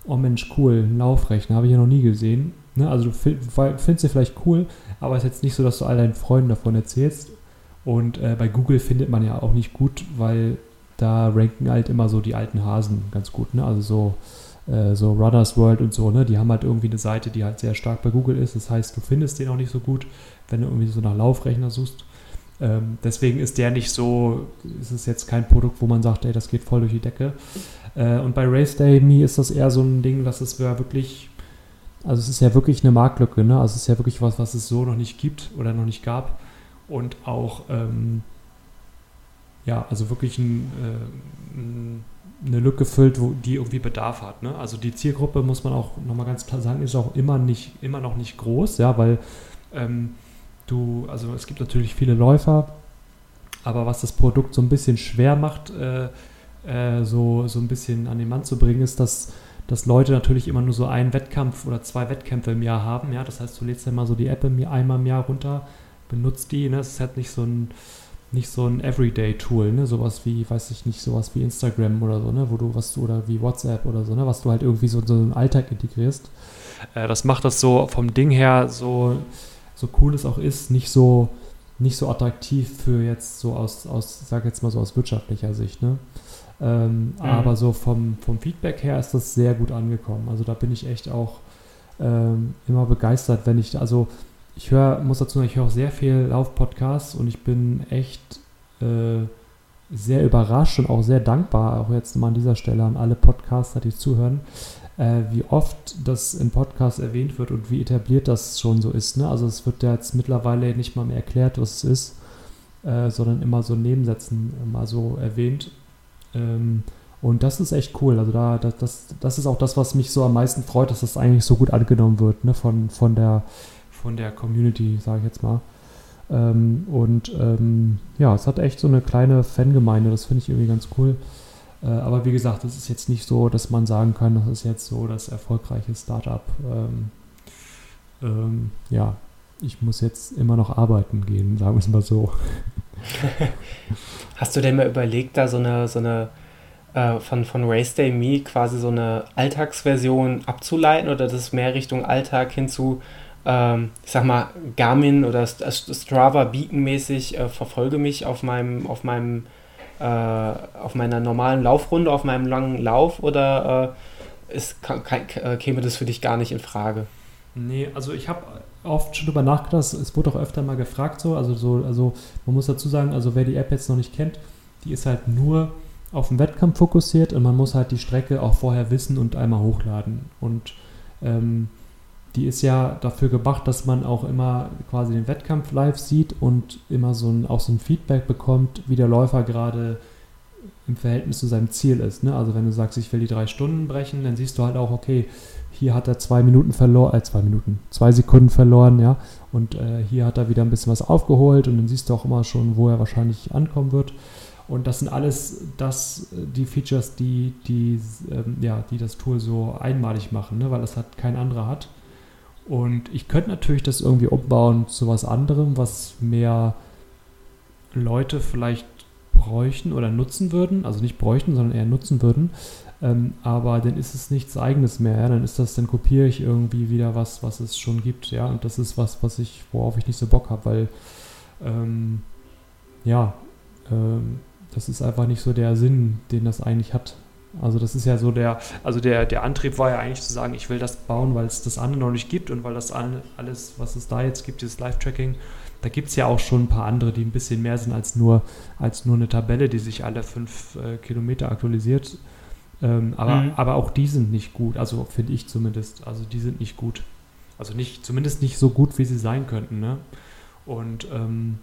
oh Mensch, cool, Laufrechner, habe ich ja noch nie gesehen. Ne? Also du findest ihn vielleicht cool, aber es ist jetzt nicht so, dass du all deinen Freunden davon erzählst. Und äh, bei Google findet man ja auch nicht gut, weil da ranken halt immer so die alten Hasen ganz gut. Ne? Also so, äh, so Runners World und so, ne? die haben halt irgendwie eine Seite, die halt sehr stark bei Google ist. Das heißt, du findest den auch nicht so gut, wenn du irgendwie so nach Laufrechner suchst. Ähm, deswegen ist der nicht so, ist es jetzt kein Produkt, wo man sagt, ey, das geht voll durch die Decke. Äh, und bei Race Day Me ist das eher so ein Ding, dass es ja wirklich, also es ist ja wirklich eine Marktlücke, ne? Also es ist ja wirklich was, was es so noch nicht gibt oder noch nicht gab. Und auch, ähm, ja, also wirklich ein, äh, ein, eine Lücke füllt, wo die irgendwie Bedarf hat. Ne? Also die Zielgruppe, muss man auch nochmal ganz klar sagen, ist auch immer, nicht, immer noch nicht groß, ja, weil ähm, du, also es gibt natürlich viele Läufer, aber was das Produkt so ein bisschen schwer macht, äh, äh, so, so ein bisschen an den Mann zu bringen, ist, dass, dass Leute natürlich immer nur so einen Wettkampf oder zwei Wettkämpfe im Jahr haben. Ja? Das heißt, du lädst ja mal so die App im, einmal im Jahr runter, benutzt die. Ne? Das ist halt nicht so ein nicht so ein Everyday-Tool, ne? Sowas wie, weiß ich nicht, sowas wie Instagram oder so, ne? Wo du was oder wie WhatsApp oder so, ne? Was du halt irgendwie so in so einen Alltag integrierst. Äh, das macht das so vom Ding her so, so cool es auch ist, nicht so, nicht so attraktiv für jetzt so aus, aus, sag jetzt mal so aus wirtschaftlicher Sicht, ne? Ähm, mhm. Aber so vom, vom Feedback her ist das sehr gut angekommen. Also da bin ich echt auch ähm, immer begeistert, wenn ich, also ich höre, muss dazu sagen, ich höre auch sehr viel Lauf-Podcasts und ich bin echt äh, sehr überrascht und auch sehr dankbar, auch jetzt mal an dieser Stelle an alle Podcaster, die zuhören, äh, wie oft das im Podcast erwähnt wird und wie etabliert das schon so ist. Ne? Also es wird ja jetzt mittlerweile nicht mal mehr erklärt, was es ist, äh, sondern immer so Nebensätzen mal so erwähnt. Ähm, und das ist echt cool. Also da, das, das, das ist auch das, was mich so am meisten freut, dass das eigentlich so gut angenommen wird, ne? von, von der von der Community, sage ich jetzt mal. Ähm, und ähm, ja, es hat echt so eine kleine Fangemeinde, das finde ich irgendwie ganz cool. Äh, aber wie gesagt, es ist jetzt nicht so, dass man sagen kann, das ist jetzt so das erfolgreiche Startup. Ähm, ähm ja, ich muss jetzt immer noch arbeiten gehen, sagen wir es mal so. *laughs* *laughs* Hast du denn mal überlegt, da so eine, so eine äh, von, von Race Day Me quasi so eine Alltagsversion abzuleiten oder das mehr Richtung Alltag hinzu ähm, ich sag mal, Garmin oder Strava Beacon-mäßig äh, verfolge mich auf meinem, auf meinem, äh, auf meiner normalen Laufrunde, auf meinem langen Lauf oder äh, ist, kann, kann, äh, käme das für dich gar nicht in Frage? Nee, also ich habe oft schon drüber nachgedacht, es wurde auch öfter mal gefragt so, also so, also man muss dazu sagen, also wer die App jetzt noch nicht kennt, die ist halt nur auf den Wettkampf fokussiert und man muss halt die Strecke auch vorher wissen und einmal hochladen und ähm, die ist ja dafür gemacht, dass man auch immer quasi den Wettkampf live sieht und immer so ein, auch so ein Feedback bekommt, wie der Läufer gerade im Verhältnis zu seinem Ziel ist. Ne? Also wenn du sagst, ich will die drei Stunden brechen, dann siehst du halt auch, okay, hier hat er zwei Minuten verloren, äh, zwei Minuten, zwei Sekunden verloren, ja, und äh, hier hat er wieder ein bisschen was aufgeholt und dann siehst du auch immer schon, wo er wahrscheinlich ankommen wird. Und das sind alles das, die Features, die, die, ähm, ja, die das Tool so einmalig machen, ne? weil das hat kein anderer hat. Und ich könnte natürlich das irgendwie umbauen zu was anderem, was mehr Leute vielleicht bräuchten oder nutzen würden. Also nicht bräuchten, sondern eher nutzen würden. Ähm, aber dann ist es nichts eigenes mehr. Ja? Dann ist das, dann kopiere ich irgendwie wieder was, was es schon gibt. Ja, und das ist was, was ich, worauf ich nicht so Bock habe, weil ähm, ja, ähm, das ist einfach nicht so der Sinn, den das eigentlich hat. Also das ist ja so der, also der, der Antrieb war ja eigentlich zu sagen, ich will das bauen, weil es das andere noch nicht gibt und weil das alles, was es da jetzt gibt, dieses Live-Tracking, da gibt es ja auch schon ein paar andere, die ein bisschen mehr sind als nur, als nur eine Tabelle, die sich alle fünf äh, Kilometer aktualisiert. Ähm, aber, mhm. aber auch die sind nicht gut, also finde ich zumindest. Also die sind nicht gut. Also nicht, zumindest nicht so gut, wie sie sein könnten. Ne? Und ähm,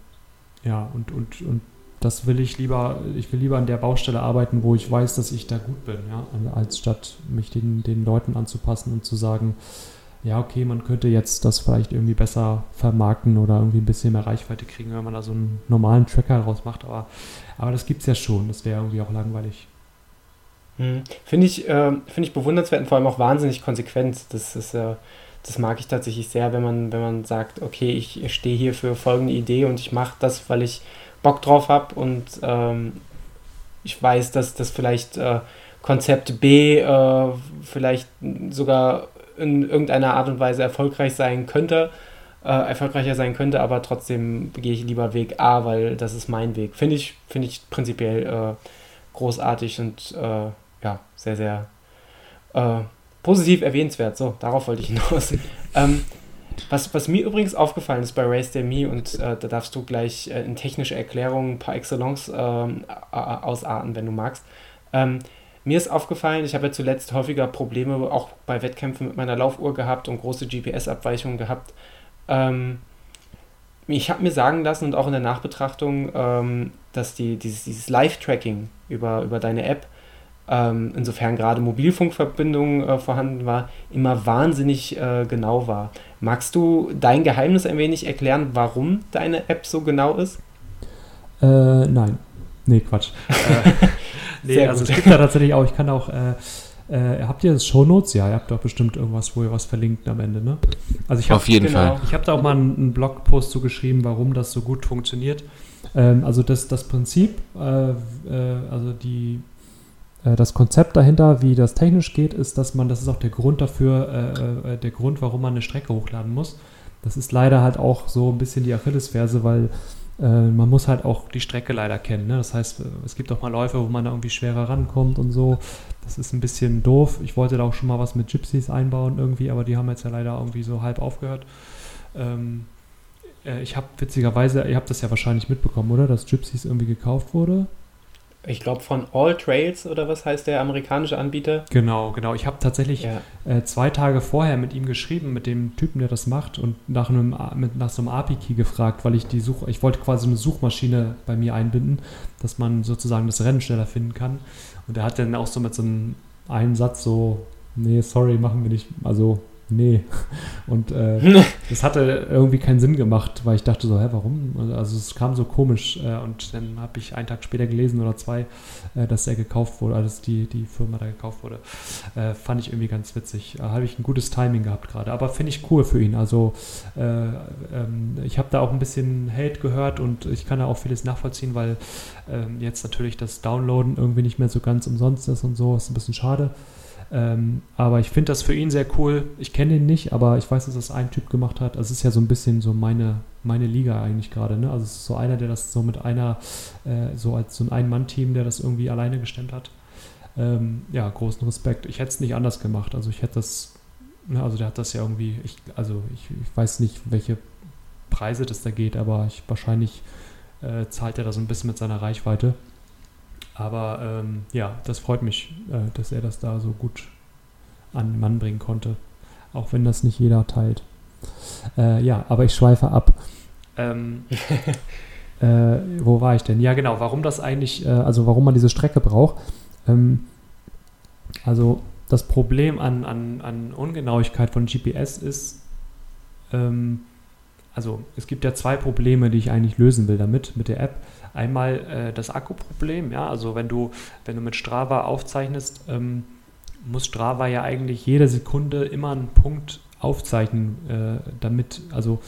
ja, und, und, und das will ich lieber, ich will lieber an der Baustelle arbeiten, wo ich weiß, dass ich da gut bin, ja, als statt mich den, den Leuten anzupassen und zu sagen, ja, okay, man könnte jetzt das vielleicht irgendwie besser vermarkten oder irgendwie ein bisschen mehr Reichweite kriegen, wenn man da so einen normalen Tracker rausmacht, aber, aber das gibt es ja schon, das wäre irgendwie auch langweilig. Hm. Finde ich, äh, find ich bewundernswert und vor allem auch wahnsinnig konsequent. Das ist äh, das mag ich tatsächlich sehr, wenn man, wenn man sagt, okay, ich stehe hier für folgende Idee und ich mache das, weil ich Bock drauf habe und ähm, ich weiß, dass das vielleicht äh, Konzept B äh, vielleicht sogar in irgendeiner Art und Weise erfolgreich sein könnte, äh, erfolgreicher sein könnte, aber trotzdem gehe ich lieber Weg A, weil das ist mein Weg. Finde ich, finde ich prinzipiell äh, großartig und äh, ja, sehr, sehr äh, positiv erwähnenswert. So, darauf wollte ich hinaus. *laughs* ähm, was, was mir übrigens aufgefallen ist bei Race Day Me, und äh, da darfst du gleich äh, in technische Erklärungen par excellence ähm, ausarten, wenn du magst. Ähm, mir ist aufgefallen, ich habe ja zuletzt häufiger Probleme auch bei Wettkämpfen mit meiner Laufuhr gehabt und große GPS-Abweichungen gehabt. Ähm, ich habe mir sagen lassen und auch in der Nachbetrachtung, ähm, dass die, dieses, dieses Live-Tracking über, über deine App ähm, insofern gerade Mobilfunkverbindung äh, vorhanden war, immer wahnsinnig äh, genau war. Magst du dein Geheimnis ein wenig erklären, warum deine App so genau ist? Äh, nein. Nee, Quatsch. *laughs* Äh, nee, also es gibt da tatsächlich auch, ich kann auch, äh, habt ihr das Shownotes? Ja, ihr habt doch bestimmt irgendwas, wo ihr was verlinkt am Ende, ne? Also ich hab, Auf jeden genau. Fall. Ich habe da auch mal einen, einen Blogpost zu geschrieben, warum das so gut funktioniert. Ähm, also das, das Prinzip, äh, äh, also die, äh, das Konzept dahinter, wie das technisch geht, ist, dass man, das ist auch der Grund dafür, äh, äh, der Grund, warum man eine Strecke hochladen muss. Das ist leider halt auch so ein bisschen die Achillesferse, weil man muss halt auch die Strecke leider kennen. Ne? Das heißt, es gibt auch mal Läufe, wo man da irgendwie schwerer rankommt und so. Das ist ein bisschen doof. Ich wollte da auch schon mal was mit Gypsies einbauen irgendwie, aber die haben jetzt ja leider irgendwie so halb aufgehört. Ähm, äh, ich habe witzigerweise, ihr habt das ja wahrscheinlich mitbekommen, oder? Dass Gypsies irgendwie gekauft wurde. Ich glaube von All Trails oder was heißt der amerikanische Anbieter? Genau, genau. Ich habe tatsächlich Ja. äh, zwei Tage vorher mit ihm geschrieben, mit dem Typen, der das macht, und nach, einem, mit, nach so einem API-Key gefragt, weil ich die Such, ich wollte quasi eine Suchmaschine bei mir einbinden, dass man sozusagen das Rennen schneller finden kann. Und er hat dann auch so mit so einem einen Satz so, nee, sorry, machen wir nicht, also nee. *laughs* Und äh, das hatte irgendwie keinen Sinn gemacht, weil ich dachte so, hä, warum? Also es kam so komisch äh, und dann habe ich einen Tag später gelesen oder zwei, äh, dass er gekauft wurde, also dass die, die Firma da gekauft wurde. Äh, fand ich irgendwie ganz witzig. Äh, habe ich ein gutes Timing gehabt gerade, aber finde ich cool für ihn. Also äh, ähm, ich habe da auch ein bisschen Hate gehört und ich kann da auch vieles nachvollziehen, weil ähm, jetzt natürlich das Downloaden irgendwie nicht mehr so ganz umsonst ist und so, ist ein bisschen schade. Ähm, aber ich finde das für ihn sehr cool. Ich kenne ihn nicht, aber ich weiß, dass das ein Typ gemacht hat. Also es ist ja so ein bisschen so meine, meine Liga eigentlich gerade. Ne? Also es ist so einer, der das so mit einer, äh, so als so ein Ein-Mann-Team, der das irgendwie alleine gestemmt hat. Ähm, ja, großen Respekt. Ich hätte es nicht anders gemacht. Also ich hätte das, ne, also der hat das ja irgendwie, ich, also ich, ich weiß nicht, welche Preise das da geht, aber ich wahrscheinlich äh, zahlt er da so ein bisschen mit seiner Reichweite. Aber ähm, ja, das freut mich, äh, dass er das da so gut an den Mann bringen konnte. Auch wenn das nicht jeder teilt. Äh, ja, aber ich schweife ab. Ähm, *laughs* äh, wo war ich denn? Ja, genau. Warum das eigentlich, äh, also warum man diese Strecke braucht. Ähm, also das Problem an, an, an Ungenauigkeit von GPS ist, ähm, also es gibt ja zwei Probleme, die ich eigentlich lösen will damit, mit der App. Einmal äh, das Akkuproblem, ja, also wenn du, wenn du mit Strava aufzeichnest, ähm, muss Strava ja eigentlich jede Sekunde immer einen Punkt aufzeichnen, äh, damit, also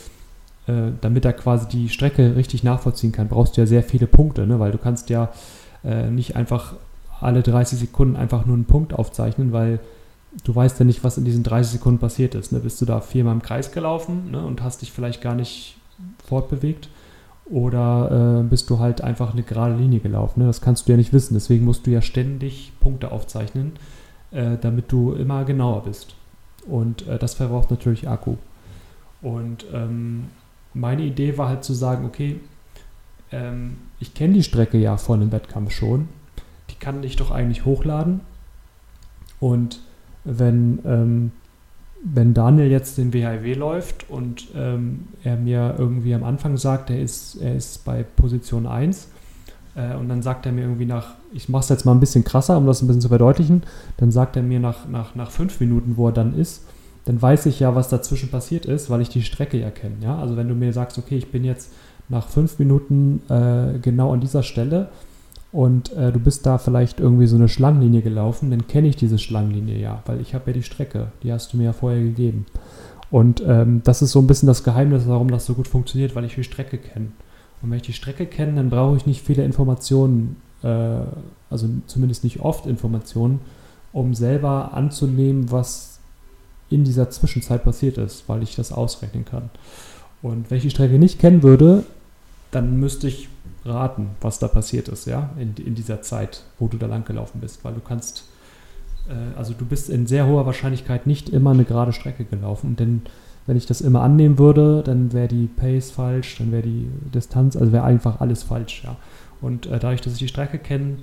äh, damit er quasi die Strecke richtig nachvollziehen kann, brauchst du ja sehr viele Punkte, ne? weil du kannst ja äh, nicht einfach alle 30 Sekunden einfach nur einen Punkt aufzeichnen, weil du weißt ja nicht, was in diesen 30 Sekunden passiert ist. Ne? Bist du da viermal im Kreis gelaufen ne? und hast dich vielleicht gar nicht fortbewegt oder äh, bist du halt einfach eine gerade Linie gelaufen. Ne? Das kannst du ja nicht wissen. Deswegen musst du ja ständig Punkte aufzeichnen, äh, damit du immer genauer bist. Und äh, das verbraucht natürlich Akku. Und ähm, meine Idee war halt zu sagen, okay, ähm, ich kenne die Strecke ja von einem Wettkampf schon. Die kann ich doch eigentlich hochladen. Und wenn, ähm, wenn Daniel jetzt den WHW läuft und ähm, er mir irgendwie am Anfang sagt, er ist, er ist bei Position 1 äh, und dann sagt er mir irgendwie nach, ich mache es jetzt mal ein bisschen krasser, um das ein bisschen zu verdeutlichen, dann sagt er mir nach, nach, nach fünf Minuten, wo er dann ist, dann weiß ich ja, was dazwischen passiert ist, weil ich die Strecke ja kenne. Ja? Also wenn du mir sagst, okay, ich bin jetzt nach fünf Minuten äh, genau an dieser Stelle und äh, du bist da vielleicht irgendwie so eine Schlangenlinie gelaufen, dann kenne ich diese Schlangenlinie ja, weil ich habe ja die Strecke, die hast du mir ja vorher gegeben. Und ähm, das ist so ein bisschen das Geheimnis, warum das so gut funktioniert, weil ich die Strecke kenne. Und wenn ich die Strecke kenne, dann brauche ich nicht viele Informationen, äh, also zumindest nicht oft Informationen, um selber anzunehmen, was in dieser Zwischenzeit passiert ist, weil ich das ausrechnen kann. Und wenn ich die Strecke nicht kennen würde, dann müsste ich raten, was da passiert ist, ja, in, in dieser Zeit, wo du da lang gelaufen bist, weil du kannst, äh, also du bist in sehr hoher Wahrscheinlichkeit nicht immer eine gerade Strecke gelaufen, denn wenn ich das immer annehmen würde, dann wäre die Pace falsch, dann wäre die Distanz, also wäre einfach alles falsch, ja. Und äh, dadurch, dass ich die Strecke kenne,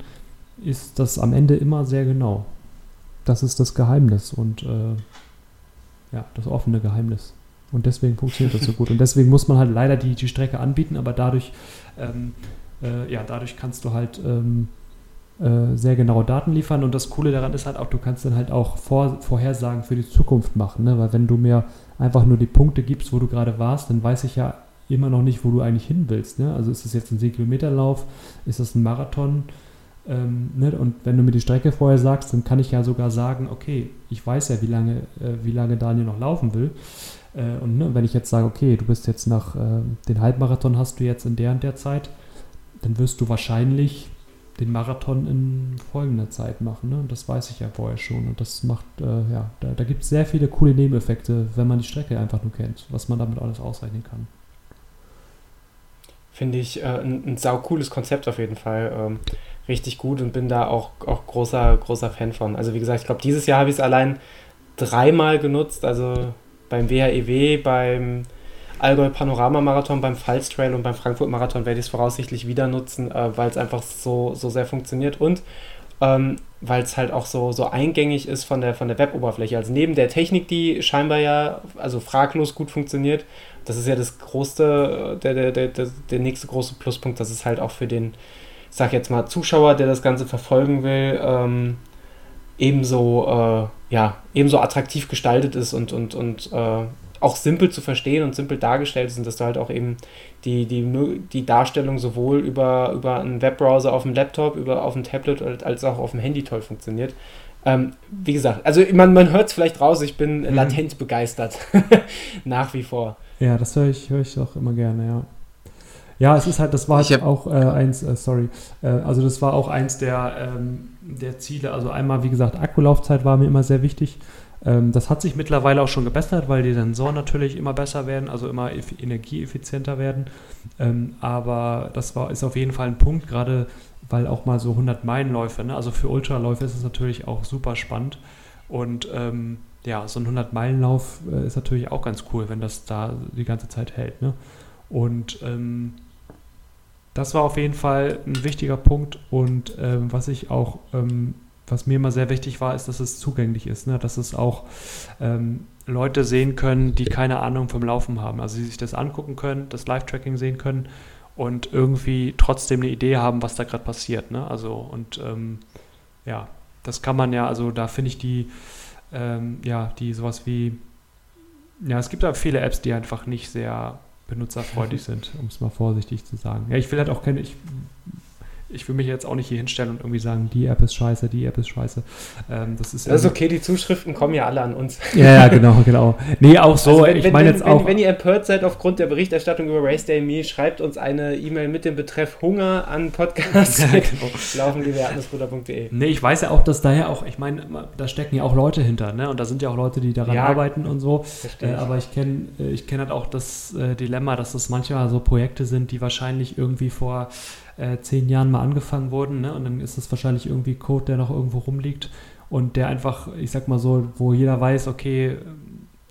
ist das am Ende immer sehr genau. Das ist das Geheimnis und äh, ja, das offene Geheimnis. Und deswegen funktioniert das so gut. Und deswegen muss man halt leider die, die Strecke anbieten, aber dadurch, ähm, äh, ja, dadurch kannst du halt ähm, äh, sehr genaue Daten liefern und das Coole daran ist halt auch, du kannst dann halt auch vor, Vorhersagen für die Zukunft machen, ne? weil wenn du mir einfach nur die Punkte gibst, wo du gerade warst, dann weiß ich ja immer noch nicht, wo du eigentlich hin willst. Ne? Also ist das jetzt ein 10 Kilometerlauf, ist das ein Marathon? Ähm, ne? Und wenn du mir die Strecke vorher sagst, dann kann ich ja sogar sagen, okay, ich weiß ja, wie lange, äh, wie lange Daniel noch laufen will. Äh, und ne, wenn ich jetzt sage, okay, du bist jetzt nach äh, den Halbmarathon hast du jetzt in der und der Zeit, dann wirst du wahrscheinlich den Marathon in folgender Zeit machen. Ne? Und das weiß ich ja vorher schon. Und das macht, äh, ja, da, da gibt es sehr viele coole Nebeneffekte, wenn man die Strecke einfach nur kennt, was man damit alles ausrechnen kann. Finde ich äh, ein, ein sau cooles Konzept auf jeden Fall. Ähm, richtig gut und bin da auch, auch großer, großer Fan von. Also wie gesagt, ich glaube, dieses Jahr habe ich es allein dreimal genutzt. Also beim WHEW, e beim Allgäu Panorama Marathon, beim Pfalz Trail und beim Frankfurt Marathon werde ich es voraussichtlich wieder nutzen, äh, weil es einfach so, so sehr funktioniert und ähm, weil es halt auch so, so eingängig ist von der, von der Web-Oberfläche. Also neben der Technik, die scheinbar ja, also fraglos gut funktioniert, das ist ja das größte, der, der, der, der, nächste große Pluspunkt, dass es halt auch für den, sag jetzt mal, Zuschauer, der das Ganze verfolgen will, ähm, ebenso, äh, ja, ebenso attraktiv gestaltet ist und, und, und äh, auch simpel zu verstehen und simpel dargestellt sind, dass du halt auch eben die, die, die Darstellung sowohl über, über einen Webbrowser auf dem Laptop, über auf dem Tablet als auch auf dem Handy toll funktioniert. Ähm, wie gesagt, also man, man hört es vielleicht raus, ich bin mhm. latent begeistert. *laughs* Nach wie vor. Ja, das höre ich, hör ich auch immer gerne, ja. Ja, es ist halt, das war halt auch äh, eins, äh, sorry, äh, also das war auch eins der, ähm, der Ziele. Also einmal, wie gesagt, Akkulaufzeit war mir immer sehr wichtig. Ähm, das hat sich mittlerweile auch schon gebessert, weil die Sensoren natürlich immer besser werden, also immer energieeffizienter werden. Ähm, aber das war, ist auf jeden Fall ein Punkt, gerade weil auch mal so 100 Meilenläufe, ne? also für Ultraläufe ist es natürlich auch super spannend. Und ähm, ja, so ein 100-Meilen-Lauf äh, ist natürlich auch ganz cool, wenn das da die ganze Zeit hält. Ne? Und ähm, das war auf jeden Fall ein wichtiger Punkt. Und ähm, was ich auch ähm, was mir immer sehr wichtig war, ist, dass es zugänglich ist, ne? dass es auch ähm, Leute sehen können, die keine Ahnung vom Laufen haben. Also die sich das angucken können, das Live-Tracking sehen können und irgendwie trotzdem eine Idee haben, was da gerade passiert. Ne? Also und ähm, ja, das kann man ja, also da finde ich die, ähm, ja, die sowas wie, ja, es gibt da viele Apps, die einfach nicht sehr benutzerfreundlich sind, um es mal vorsichtig zu sagen. Ja, ich will halt auch keine, ich ich will mich jetzt auch nicht hier hinstellen und irgendwie sagen, die App ist scheiße, die App ist scheiße. Ähm, das ist, das ist okay, die Zuschriften kommen ja alle an uns. Ja, ja, genau, genau. Nee, auch so. Also wenn, ich meine jetzt wenn, auch. Wenn ihr empört seid aufgrund der Berichterstattung über Race Day Me, schreibt uns eine E-Mail mit dem Betreff Hunger an podcast. *laughs* Ja, genau. *laughs* laufen Nee, ich weiß ja auch, dass da ja auch, ich meine, da stecken ja auch Leute hinter, ne? Und da sind ja auch Leute, die daran ja, arbeiten und so. Äh, aber ich kenne äh, ich kenn halt auch das äh, Dilemma, dass das manchmal so Projekte sind, die wahrscheinlich irgendwie vor äh, zehn Jahren mal angefangen wurden. Ne? Und dann ist das wahrscheinlich irgendwie Code, der noch irgendwo rumliegt und der einfach, ich sag mal so, wo jeder weiß, okay,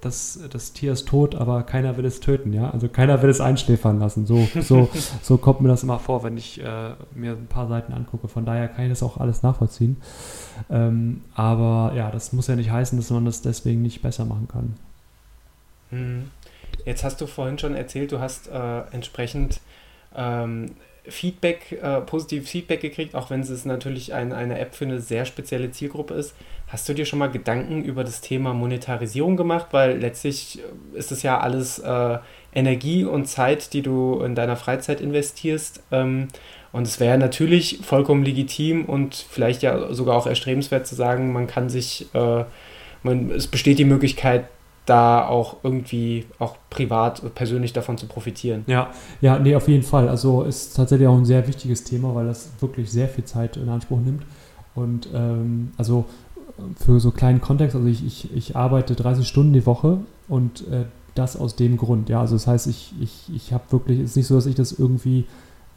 das, das Tier ist tot, aber keiner will es töten, ja. Also keiner will es einschläfern lassen. So, so, *laughs* so kommt mir das immer vor, wenn ich äh, mir ein paar Seiten angucke. Von daher kann ich das auch alles nachvollziehen. Ähm, aber ja, das muss ja nicht heißen, dass man das deswegen nicht besser machen kann. Hm. Jetzt hast du vorhin schon erzählt, du hast äh, entsprechend ähm, Feedback, äh, positives Feedback gekriegt, auch wenn es natürlich ein, eine App für eine sehr spezielle Zielgruppe ist. Hast du dir schon mal Gedanken über das Thema Monetarisierung gemacht? Weil letztlich äh, ist es ja alles äh, Energie und Zeit, die du in deiner Freizeit investierst. Ähm, und es wäre natürlich vollkommen legitim und vielleicht ja sogar auch erstrebenswert zu sagen, man kann sich, äh, man, es besteht die Möglichkeit, da auch irgendwie auch privat, persönlich davon zu profitieren. Ja, ja, nee, auf jeden Fall. Also ist tatsächlich auch ein sehr wichtiges Thema, weil das wirklich sehr viel Zeit in Anspruch nimmt. Und ähm, also für so kleinen Kontext, also ich, ich, ich arbeite 30 Stunden die Woche und äh, das aus dem Grund. Ja, also das heißt, ich, ich, ich habe wirklich, es ist nicht so, dass ich das irgendwie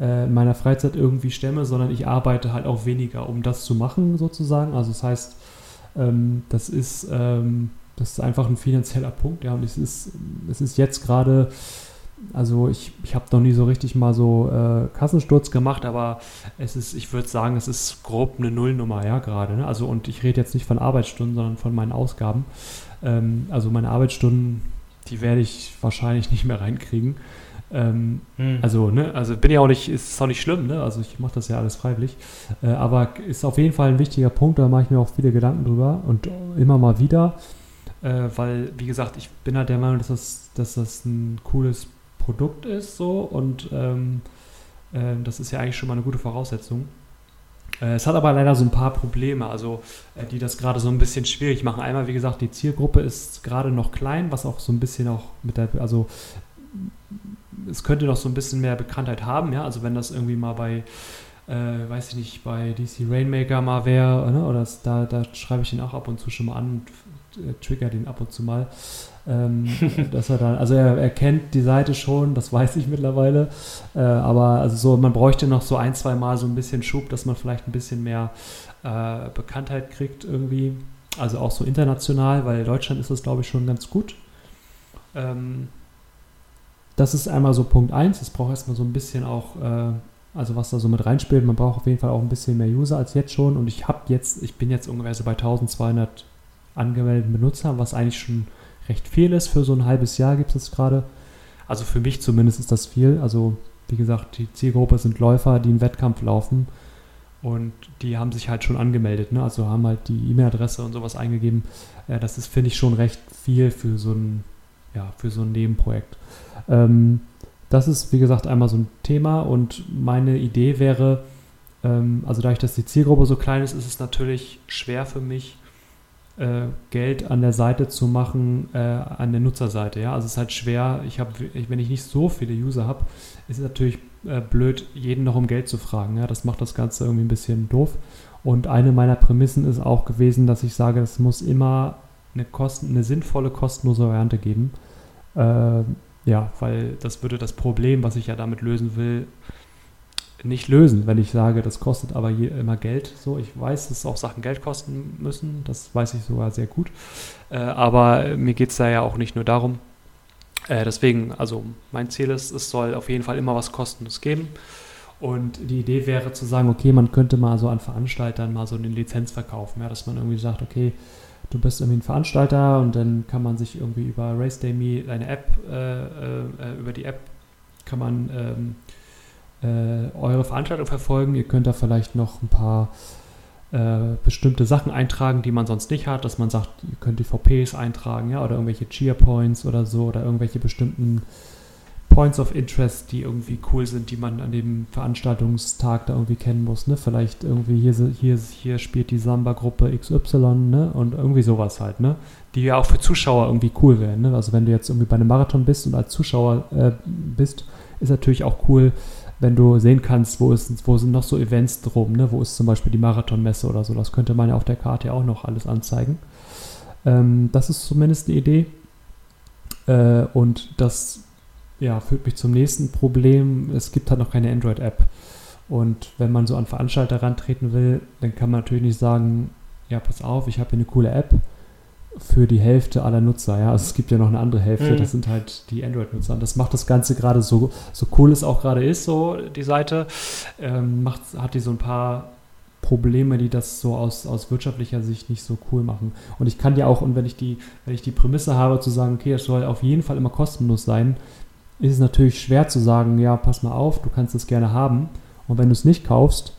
äh, in meiner Freizeit irgendwie stemme, sondern ich arbeite halt auch weniger, um das zu machen, sozusagen. Also das heißt, ähm, das ist ähm, das ist einfach ein finanzieller Punkt, ja. Und es ist, es ist jetzt gerade, also ich, ich habe noch nie so richtig mal so äh, Kassensturz gemacht, aber es ist, ich würde sagen, es ist grob eine Nullnummer, ja, gerade. Ne? Also und ich rede jetzt nicht von Arbeitsstunden, sondern von meinen Ausgaben. Ähm, also meine Arbeitsstunden, die werde ich wahrscheinlich nicht mehr reinkriegen. Ähm, hm. Also, ne, also bin ja auch nicht, ist auch nicht schlimm, ne? Also ich mache das ja alles freiwillig. Äh, aber ist auf jeden Fall ein wichtiger Punkt, da mache ich mir auch viele Gedanken drüber und immer mal wieder. Äh, weil, wie gesagt, ich bin halt der Meinung, dass das, dass das ein cooles Produkt ist so und ähm, äh, das ist ja eigentlich schon mal eine gute Voraussetzung. Äh, es hat aber leider so ein paar Probleme, also äh, die das gerade so ein bisschen schwierig machen. Einmal, wie gesagt, die Zielgruppe ist gerade noch klein, was auch so ein bisschen auch mit der, also es könnte noch so ein bisschen mehr Bekanntheit haben, ja. Also wenn das irgendwie mal bei, äh, weiß ich nicht, bei DC Rainmaker mal wäre, ne? oder das, da, da schreibe ich den auch ab und zu schon mal an und trigger den ab und zu mal. Ähm, *laughs* dass er dann, also er, er, kennt die Seite schon, das weiß ich mittlerweile, äh, aber also so, man bräuchte noch so ein, zwei Mal so ein bisschen Schub, dass man vielleicht ein bisschen mehr äh, Bekanntheit kriegt irgendwie, also auch so international, weil in Deutschland ist das glaube ich schon ganz gut. Ähm, das ist einmal so Punkt 1. Es braucht erstmal so ein bisschen auch, äh, also was da so mit reinspielt. Man braucht auf jeden Fall auch ein bisschen mehr User als jetzt schon. Und ich habe jetzt, ich bin jetzt ungefähr so bei 1200 angemeldeten Benutzern, was eigentlich schon recht viel ist. Für so ein halbes Jahr gibt es gerade. Also für mich zumindest ist das viel. Also wie gesagt, die Zielgruppe sind Läufer, die einen Wettkampf laufen. Und die haben sich halt schon angemeldet, ne? also haben halt die E-Mail-Adresse und sowas eingegeben. Äh, das ist, finde ich, schon recht viel für so ein, ja, für so ein Nebenprojekt. Ähm, das ist, wie gesagt, einmal so ein Thema und meine Idee wäre, ähm, also dadurch, dass die Zielgruppe so klein ist, ist es natürlich schwer für mich, Geld an der Seite zu machen, äh, an der Nutzerseite. Ja? Also es ist halt schwer, ich hab, wenn ich nicht so viele User habe, ist es natürlich äh, blöd, jeden noch um Geld zu fragen. Ja? Das macht das Ganze irgendwie ein bisschen doof. Und eine meiner Prämissen ist auch gewesen, dass ich sage, es muss immer eine, Kosten, eine sinnvolle, kostenlose Variante geben. Äh, ja, weil das würde das Problem, was ich ja damit lösen will, nicht lösen, wenn ich sage, das kostet aber immer Geld. So, ich weiß, dass auch Sachen Geld kosten müssen, das weiß ich sogar sehr gut. Äh, aber mir geht es da ja auch nicht nur darum. Äh, deswegen, also mein Ziel ist, es soll auf jeden Fall immer was Kostenlos geben. Und die Idee wäre zu sagen, okay, man könnte mal so an Veranstaltern mal so eine Lizenz verkaufen, ja, dass man irgendwie sagt, okay, du bist irgendwie ein Veranstalter und dann kann man sich irgendwie über Race Day Me, eine App, äh, äh, über die App kann man ähm, äh, eure Veranstaltung verfolgen. Ihr könnt da vielleicht noch ein paar äh, bestimmte Sachen eintragen, die man sonst nicht hat, dass man sagt, ihr könnt die VPs eintragen, ja, oder irgendwelche Cheer Points oder so, oder irgendwelche bestimmten Points of Interest, die irgendwie cool sind, die man an dem Veranstaltungstag da irgendwie kennen muss. Ne? Vielleicht irgendwie hier, hier, hier spielt die Samba-Gruppe XY ne? und irgendwie sowas halt, ne? die ja auch für Zuschauer irgendwie cool wären. Ne? Also wenn du jetzt irgendwie bei einem Marathon bist und als Zuschauer äh, bist, ist natürlich auch cool, wenn du sehen kannst, wo, ist, wo sind noch so Events drum, ne? wo ist zum Beispiel die Marathonmesse oder so. Das könnte man ja auf der Karte ja auch noch alles anzeigen. Ähm, das ist zumindest die Idee. Äh, und das ja, führt mich zum nächsten Problem. Es gibt halt noch keine Android-App. Und wenn man so an Veranstalter rantreten will, dann kann man natürlich nicht sagen, ja, pass auf, ich habe hier eine coole App für die Hälfte aller Nutzer. Ja, also es gibt ja noch eine andere Hälfte, mhm. das sind halt die Android-Nutzer. Und das macht das Ganze gerade so, so cool es auch gerade ist, so die Seite, ähm, macht, hat die so ein paar Probleme, die das so aus, aus wirtschaftlicher Sicht nicht so cool machen. Und ich kann ja auch, und wenn ich die, wenn ich die Prämisse habe, zu sagen, okay, es soll auf jeden Fall immer kostenlos sein, ist es natürlich schwer zu sagen, ja, pass mal auf, du kannst es gerne haben. Und wenn du es nicht kaufst,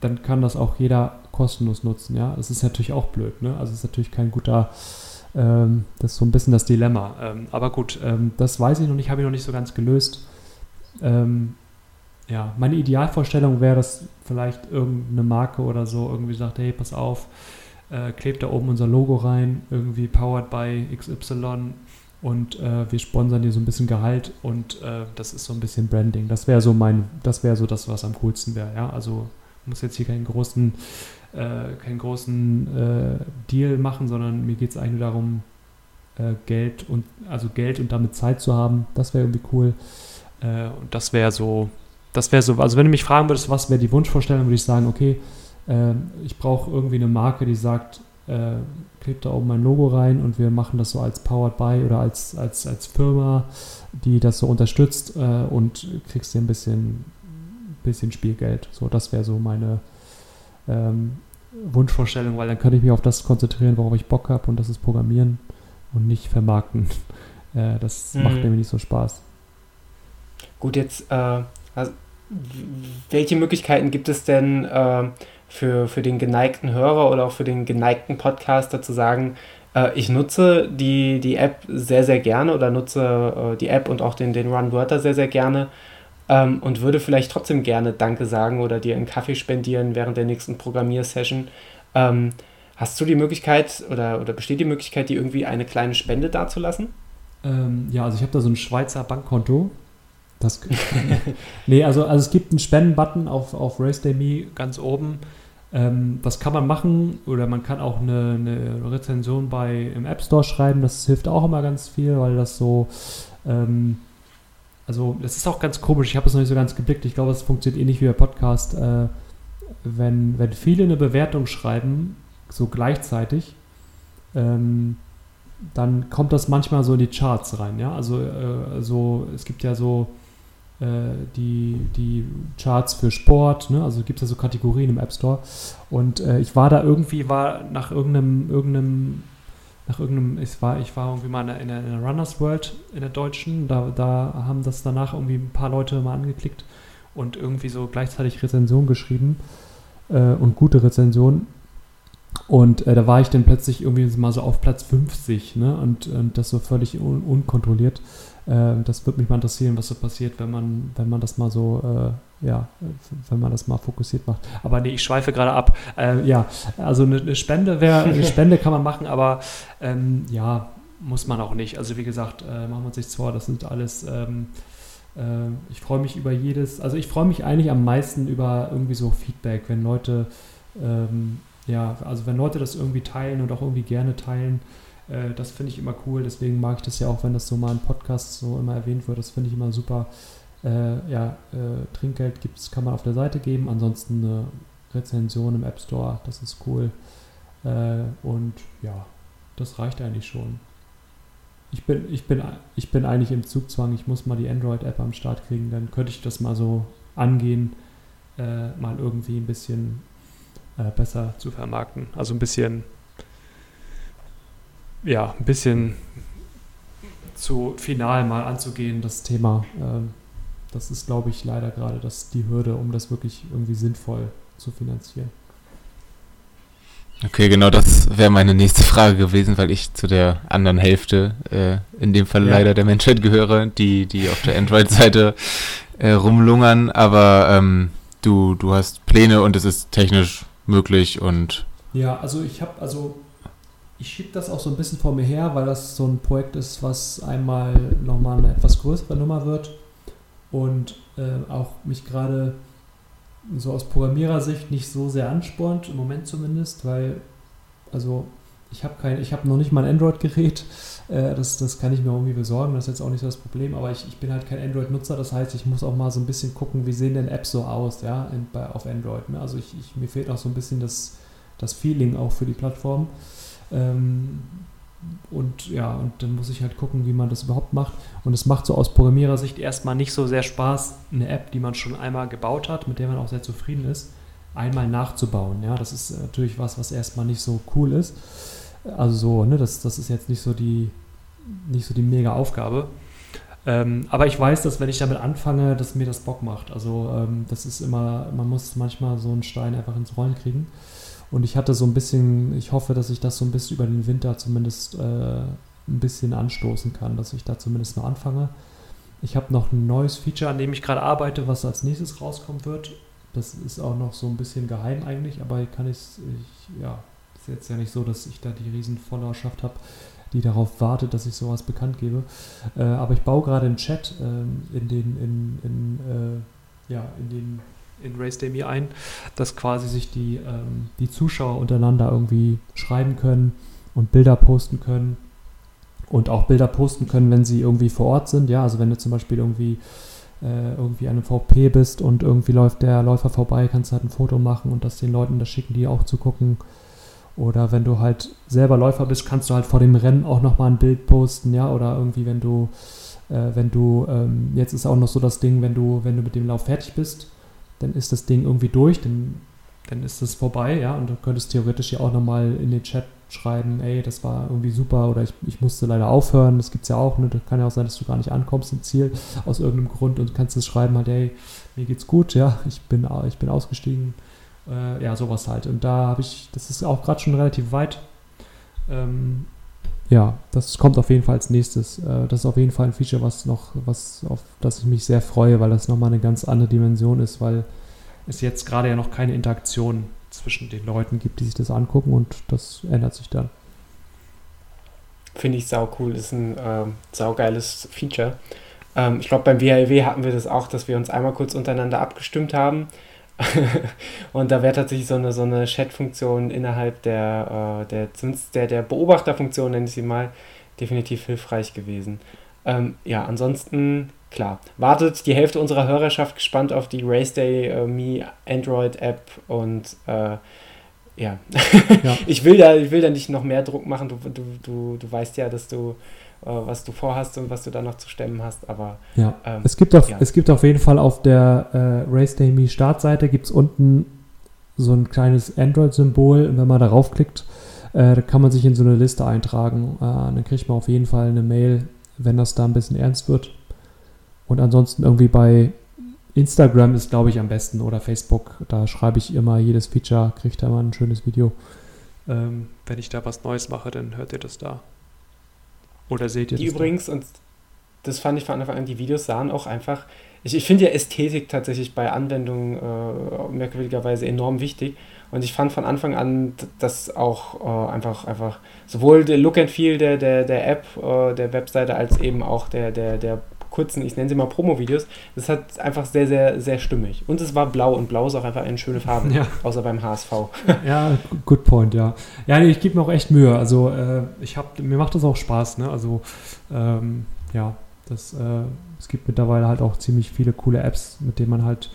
dann kann das auch jeder kostenlos nutzen. Ja, es ist natürlich auch blöd. Ne? Also es ist natürlich kein guter, ähm, das ist so ein bisschen das Dilemma. Ähm, aber gut, ähm, das weiß ich noch nicht, habe ich noch nicht so ganz gelöst. Ähm, ja, meine Idealvorstellung wäre, dass vielleicht irgendeine Marke oder so irgendwie sagt, hey, pass auf, äh, klebt da oben unser Logo rein, irgendwie powered by XY und äh, wir sponsern dir so ein bisschen Gehalt und äh, das ist so ein bisschen Branding. Das wäre so mein, das wäre so das, was am coolsten wäre. Ja, also muss jetzt hier keinen großen, äh, keinen großen äh, Deal machen, sondern mir geht es eigentlich nur darum, äh, Geld und also Geld und damit Zeit zu haben. Das wäre irgendwie cool. Äh, und das wäre so, das wäre so. Also wenn du mich fragen würdest, was wäre die Wunschvorstellung, würde ich sagen, okay, ich brauche irgendwie eine Marke, die sagt, äh, klebt da oben mein Logo rein und wir machen das so als Powered by oder als, als, als Firma, die das so unterstützt äh, und kriegst dir ein bisschen, bisschen Spielgeld. So, das wäre so meine ähm, Wunschvorstellung, weil dann könnte ich mich auf das konzentrieren, worauf ich Bock habe und das ist Programmieren und nicht vermarkten. *laughs* äh, das mhm. macht mir nicht so Spaß. Gut, jetzt, äh, also, welche Möglichkeiten gibt es denn äh, für, für den geneigten Hörer oder auch für den geneigten Podcaster zu sagen, äh, ich nutze die, die App sehr, sehr gerne oder nutze äh, die App und auch den, den Run-Wörter sehr, sehr gerne ähm, und würde vielleicht trotzdem gerne Danke sagen oder dir einen Kaffee spendieren während der nächsten Programmiersession. Ähm, hast du die Möglichkeit oder, oder besteht die Möglichkeit, dir irgendwie eine kleine Spende dazulassen? Ähm, ja, also ich habe da so ein Schweizer Bankkonto. Das, *laughs* nee, also, also es gibt einen Spendenbutton auf, auf RaceDayMe ganz oben. Ähm, das kann man machen oder man kann auch eine, eine, Rezension bei im App Store schreiben. Das hilft auch immer ganz viel, weil das so ähm, also das ist auch ganz komisch, ich habe es noch nicht so ganz geblickt. Ich glaube, es funktioniert ähnlich wie bei Podcast. Äh, wenn, wenn viele eine Bewertung schreiben, so gleichzeitig, ähm, dann kommt das manchmal so in die Charts rein. Ja? Also äh, so, es gibt ja so äh, die, die Charts für Sport, ne? also gibt es ja so Kategorien im App Store. Und äh, ich war da irgendwie, war nach irgendeinem, irgendeinem nach irgendeinem, ich war, ich war irgendwie mal in der, in der Runners World in der deutschen, da, da haben das danach irgendwie ein paar Leute mal angeklickt und irgendwie so gleichzeitig Rezension geschrieben äh, und gute Rezensionen. Und äh, da war ich dann plötzlich irgendwie mal so auf Platz 50, ne? Und, und das so völlig un unkontrolliert. Äh, das würde mich mal interessieren, was so passiert, wenn man, wenn man das mal so, äh, ja, wenn man das mal fokussiert macht. Aber nee, ich schweife gerade ab. Äh, ja, also eine, eine Spende wäre, eine Spende kann man machen, aber ähm, ja, muss man auch nicht. Also wie gesagt, äh, machen wir uns nichts vor, das sind alles. Ähm, äh, ich freue mich über jedes, also ich freue mich eigentlich am meisten über irgendwie so Feedback, wenn Leute, ähm, ja, also wenn Leute das irgendwie teilen und auch irgendwie gerne teilen. Äh, das finde ich immer cool, deswegen mag ich das ja auch, wenn das so mal im Podcast so immer erwähnt wird. Das finde ich immer super. Äh, ja, äh, Trinkgeld gibt's, kann man auf der Seite geben. Ansonsten eine Rezension im App Store, das ist cool. Äh, und ja, das reicht eigentlich schon. Ich bin, ich, bin, ich bin eigentlich im Zugzwang, ich muss mal die Android-App am Start kriegen, dann könnte ich das mal so angehen, äh, mal irgendwie ein bisschen äh, besser zu vermarkten. Also ein bisschen ja, ein bisschen zu final mal anzugehen, das Thema. Ähm, das ist, glaube ich, leider gerade das, die Hürde, um das wirklich irgendwie sinnvoll zu finanzieren. Okay, genau das wäre meine nächste Frage gewesen, weil ich zu der anderen Hälfte, äh, in dem Fall ja. leider der Menschheit gehöre, die, die auf der Android-Seite äh, rumlungern, aber ähm, du, du hast Pläne und es ist technisch möglich und. Ja, also ich habe, also ich schiebe das auch so ein bisschen vor mir her, weil das so ein Projekt ist, was einmal nochmal eine etwas größere Nummer wird und äh, auch mich gerade so aus Programmierersicht nicht so sehr anspornt, im Moment zumindest, weil, also ich habe kein, ich habe noch nicht mal ein Android-Gerät, *laughs* äh, das, das kann ich mir irgendwie besorgen, das ist jetzt auch nicht so das Problem, aber ich, ich bin halt kein Android-Nutzer, das heißt, ich muss auch mal so ein bisschen gucken, wie sehen denn Apps so aus, ja, in, bei, auf Android. Ne? Also ich, ich, mir fehlt auch so ein bisschen das, das Feeling auch für die Plattform. Ähm, und ja, und dann muss ich halt gucken, wie man das überhaupt macht. Und es macht so aus Programmierersicht erstmal nicht so sehr Spaß, eine App, die man schon einmal gebaut hat, mit der man auch sehr zufrieden ist, einmal nachzubauen. Ja, das ist natürlich was, was erstmal nicht so cool ist. Also so, ne, das, das ist jetzt nicht so die, nicht so die mega Aufgabe. Ähm, aber ich weiß, dass wenn ich damit anfange, dass mir das Bock macht. Also ähm, das ist immer, man muss manchmal so einen Stein einfach ins Rollen kriegen. Und ich hatte so ein bisschen, ich hoffe, dass ich das so ein bisschen über den Winter zumindest äh, ein bisschen anstoßen kann, dass ich da zumindest mal anfange. Ich habe noch ein neues Feature, an dem ich gerade arbeite, was als nächstes rauskommen wird. Das ist auch noch so ein bisschen geheim eigentlich, aber kann ich, ich ja, ist jetzt ja nicht so, dass ich da die riesen Followerschaft habe, die darauf wartet, dass ich sowas bekannt gebe. Äh, aber ich baue gerade einen Chat äh, in den, in, in, äh, ja, in den in Race Day ein, dass quasi sich die, ähm, die Zuschauer untereinander irgendwie schreiben können und Bilder posten können und auch Bilder posten können, wenn sie irgendwie vor Ort sind. Ja, also wenn du zum Beispiel irgendwie äh, irgendwie an einem VP bist und irgendwie läuft der Läufer vorbei, kannst du halt ein Foto machen und das den Leuten das schicken, die auch zu gucken. Oder wenn du halt selber Läufer bist, kannst du halt vor dem Rennen auch nochmal ein Bild posten, ja, oder irgendwie, wenn du, äh, wenn du, ähm, jetzt ist auch noch so das Ding, wenn du, wenn du mit dem Lauf fertig bist, dann ist das Ding irgendwie durch, dann dann ist es vorbei, ja, und du könntest theoretisch ja auch nochmal in den Chat schreiben, ey, das war irgendwie super oder ich, ich musste leider aufhören, das gibt es ja auch, ne? das kann ja auch sein, dass du gar nicht ankommst im Ziel aus irgendeinem Grund und kannst es schreiben halt, ey, mir geht's gut, ja, ich bin, ich bin ausgestiegen, äh, ja, sowas halt. Und da habe ich, das ist auch gerade schon relativ weit. Ähm, ja, das kommt auf jeden Fall als nächstes. Äh, das ist auf jeden Fall ein Feature, was noch, was auf das ich mich sehr freue, weil das nochmal eine ganz andere Dimension ist, weil es jetzt gerade ja noch keine Interaktion zwischen den Leuten gibt, die sich das angucken und das ändert sich dann. Finde ich sau cool, ist ein äh, saugeiles Feature. Ähm, ich glaube, beim WHW hatten wir das auch, dass wir uns einmal kurz untereinander abgestimmt haben. *laughs* und da wäre tatsächlich so eine, so eine Chat-Funktion innerhalb der, äh, der, der, der Beobachterfunktion, nenne ich sie mal, definitiv hilfreich gewesen. Ähm, ja, ansonsten klar, wartet die Hälfte unserer Hörerschaft gespannt auf die Race Day äh, Me Android App und äh, ja, ja. *laughs* ich, will da, ich will da nicht noch mehr Druck machen. Du, du, du, du weißt ja, dass du, was du vorhast und was du da noch zu stemmen hast, aber ja. Ähm, es, gibt auf, ja. es gibt auf jeden Fall auf der äh, Race Day Me Startseite gibt es unten so ein kleines Android-Symbol wenn man darauf klickt, äh, da kann man sich in so eine Liste eintragen. Äh, dann kriegt man auf jeden Fall eine Mail, wenn das da ein bisschen ernst wird. Und ansonsten irgendwie bei Instagram ist, glaube ich, am besten oder Facebook. Da schreibe ich immer jedes Feature, kriegt da mal ein schönes Video. Ähm, wenn ich da was Neues mache, dann hört ihr das da. Oder seht ihr die das? Übrigens, da? und das fand ich von Anfang an, die Videos sahen auch einfach. Ich, ich finde ja Ästhetik tatsächlich bei Anwendungen äh, merkwürdigerweise enorm wichtig. Und ich fand von Anfang an das auch äh, einfach, einfach sowohl der Look and Feel der, der, der App, äh, der Webseite, als eben auch der, der, der kurzen, ich nenne sie mal Promo-Videos, das hat einfach sehr, sehr, sehr stimmig. Und es war blau und blau ist auch einfach eine schöne Farbe, *laughs* ja. außer beim HSV. ja, good point, ja. Ja, nee, ich gebe mir auch echt Mühe. Also äh, ich hab, mir macht das auch Spaß, ne? Also ähm, ja, das, äh, es gibt mittlerweile halt auch ziemlich viele coole Apps, mit denen man halt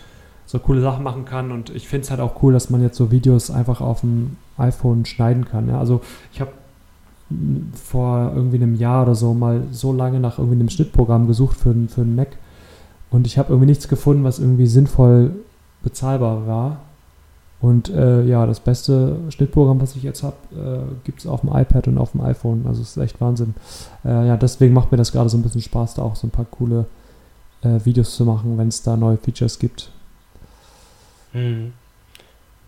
so coole Sachen machen kann. Und ich finde es halt auch cool, dass man jetzt so Videos einfach auf dem iPhone schneiden kann. Ja? Also ich habe vor irgendwie einem Jahr oder so mal so lange nach irgendwie einem Schnittprogramm gesucht für, für einen Mac und ich habe irgendwie nichts gefunden, was irgendwie sinnvoll bezahlbar war. Und äh, ja, das beste Schnittprogramm, was ich jetzt habe, äh, gibt es auf dem iPad und auf dem iPhone. Also es ist echt Wahnsinn. Äh, ja, deswegen macht mir das gerade so ein bisschen Spaß, da auch so ein paar coole äh, Videos zu machen, wenn es da neue Features gibt. Hm.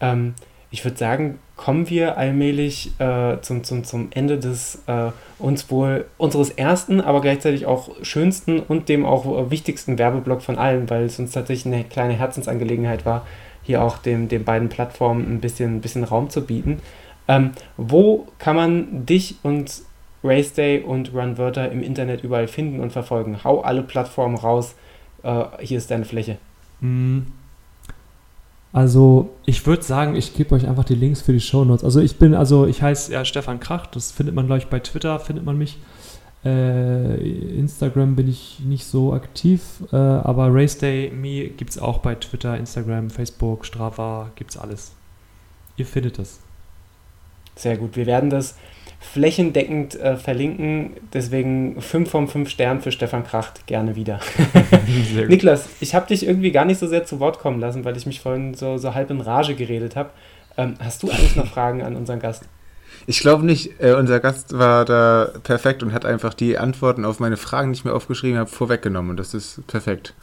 Ähm, ich würde sagen, kommen wir allmählich äh, zum, zum, zum Ende des äh, uns wohl unseres ersten, aber gleichzeitig auch schönsten und dem auch äh, wichtigsten Werbeblock von allen, weil es uns tatsächlich eine kleine Herzensangelegenheit war, hier auch dem, den beiden Plattformen ein bisschen, ein bisschen Raum zu bieten. Ähm, wo kann man dich und Race Day und Runwörter im Internet überall finden und verfolgen? Hau alle Plattformen raus. Äh, hier ist deine Fläche. Mhm. Also ich würde sagen, ich gebe euch einfach die Links für die Show Notes. Also ich bin, also ich heiße ja Stefan Krach, das findet man gleich bei Twitter, findet man mich. Äh, Instagram bin ich nicht so aktiv, äh, aber Race Day Me gibt es auch bei Twitter, Instagram, Facebook, Strava, gibt es alles. Ihr findet es. Sehr gut. Wir werden das flächendeckend äh, verlinken. Deswegen 5 von 5 Sternen für Stefan Kracht. Gerne wieder. *laughs* Niklas, ich habe dich irgendwie gar nicht so sehr zu Wort kommen lassen, weil ich mich vorhin so, so halb in Rage geredet habe. Ähm, hast du eigentlich noch Fragen an unseren Gast? Ich glaube nicht. Äh, unser Gast war da perfekt und hat einfach die Antworten auf meine Fragen, die ich mir aufgeschrieben habe, vorweggenommen. Und das ist perfekt.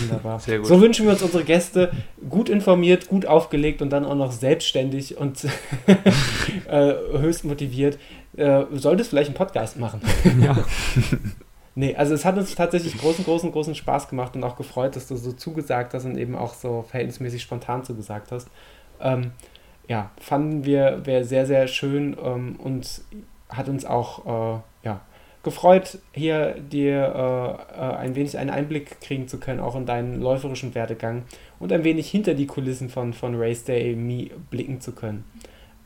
Wunderbar. Sehr gut. So wünschen wir uns unsere Gäste gut informiert, gut aufgelegt und dann auch noch selbstständig und *laughs* äh, höchst motiviert. Äh, solltest vielleicht einen Podcast machen. ja. *laughs* Nee, also es hat uns tatsächlich großen, großen, großen Spaß gemacht und auch gefreut, dass du so zugesagt hast und eben auch so verhältnismäßig spontan zugesagt hast. Ähm, ja, fanden wir wäre sehr, sehr schön ähm, und hat uns auch äh, gefreut, hier dir äh, äh, ein wenig einen Einblick kriegen zu können, auch in deinen läuferischen Werdegang und ein wenig hinter die Kulissen von, von Race Day Me blicken zu können.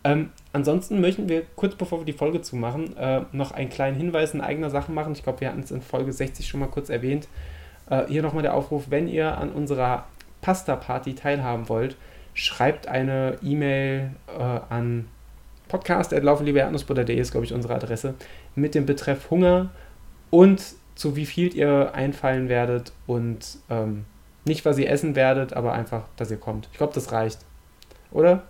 Ähm, ansonsten möchten wir kurz bevor wir die Folge zumachen, äh, noch einen kleinen Hinweis in eigener Sache machen. Ich glaube, wir hatten es in Folge 60 schon mal kurz erwähnt. Äh, hier nochmal der Aufruf, wenn ihr an unserer Pasta-Party teilhaben wollt, schreibt eine E-Mail äh, an podcast.laufenliebeerdnussbutter.de ist, glaube ich, unsere Adresse, mit dem Betreff Hunger und zu wie viel ihr einfallen werdet und ähm, nicht, was ihr essen werdet, aber einfach, dass ihr kommt. Ich glaube, das reicht. oder?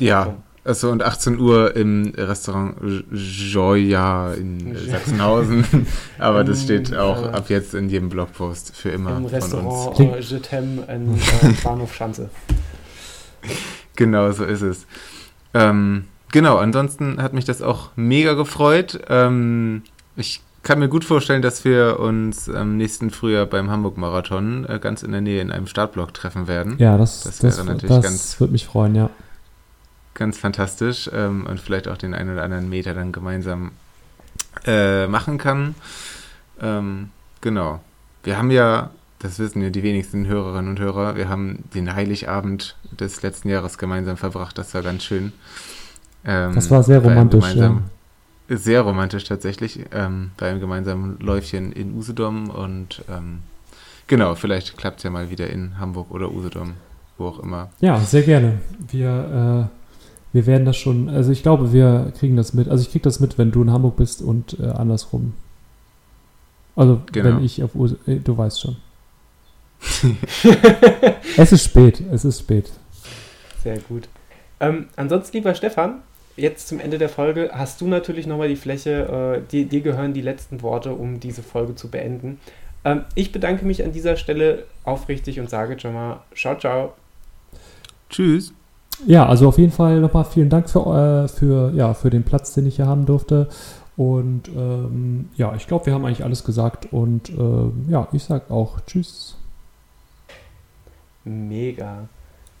Ja. Achso, und 18 Uhr im Restaurant Joya in Sachsenhausen. *laughs* Aber das steht auch äh, ab jetzt in jedem Blogpost für immer. Im Restaurant von uns. Je in *laughs* äh, Bahnhof Schanze. Genau, so ist es. Ähm, genau, ansonsten hat mich das auch mega gefreut. Ähm, ich kann mir gut vorstellen, dass wir uns am nächsten Frühjahr beim Hamburg-Marathon äh, ganz in der Nähe in einem Startblock treffen werden. Ja, das, das, das wäre natürlich das ganz. würde mich freuen, ja ganz fantastisch ähm, und vielleicht auch den einen oder anderen Meter dann gemeinsam äh, machen kann. Ähm, genau. Wir haben ja, das wissen ja die wenigsten Hörerinnen und Hörer, wir haben den Heiligabend des letzten Jahres gemeinsam verbracht. Das war ganz schön. Ähm, das war sehr romantisch. Ja. Sehr romantisch tatsächlich. Ähm, bei einem gemeinsamen Läufchen in Usedom und ähm, genau, vielleicht klappt es ja mal wieder in Hamburg oder Usedom, wo auch immer. Ja, sehr gerne. Wir äh, wir werden das schon, also ich glaube, wir kriegen das mit. Also ich kriege das mit, wenn du in Hamburg bist und äh, andersrum. Also genau. wenn ich auf Ur äh, du weißt schon. *laughs* es ist spät, es ist spät. Sehr gut. Ähm, ansonsten, lieber Stefan, jetzt zum Ende der Folge hast du natürlich nochmal die Fläche, äh, dir, dir gehören die letzten Worte, um diese Folge zu beenden. Ähm, ich bedanke mich an dieser Stelle aufrichtig und sage schon mal, ciao, ciao. Tschüss. Ja, also auf jeden Fall nochmal vielen Dank für, äh, für, ja, für den Platz, den ich hier haben durfte. Und ähm, ja, ich glaube, wir haben eigentlich alles gesagt. Und äh, ja, ich sage auch Tschüss. Mega.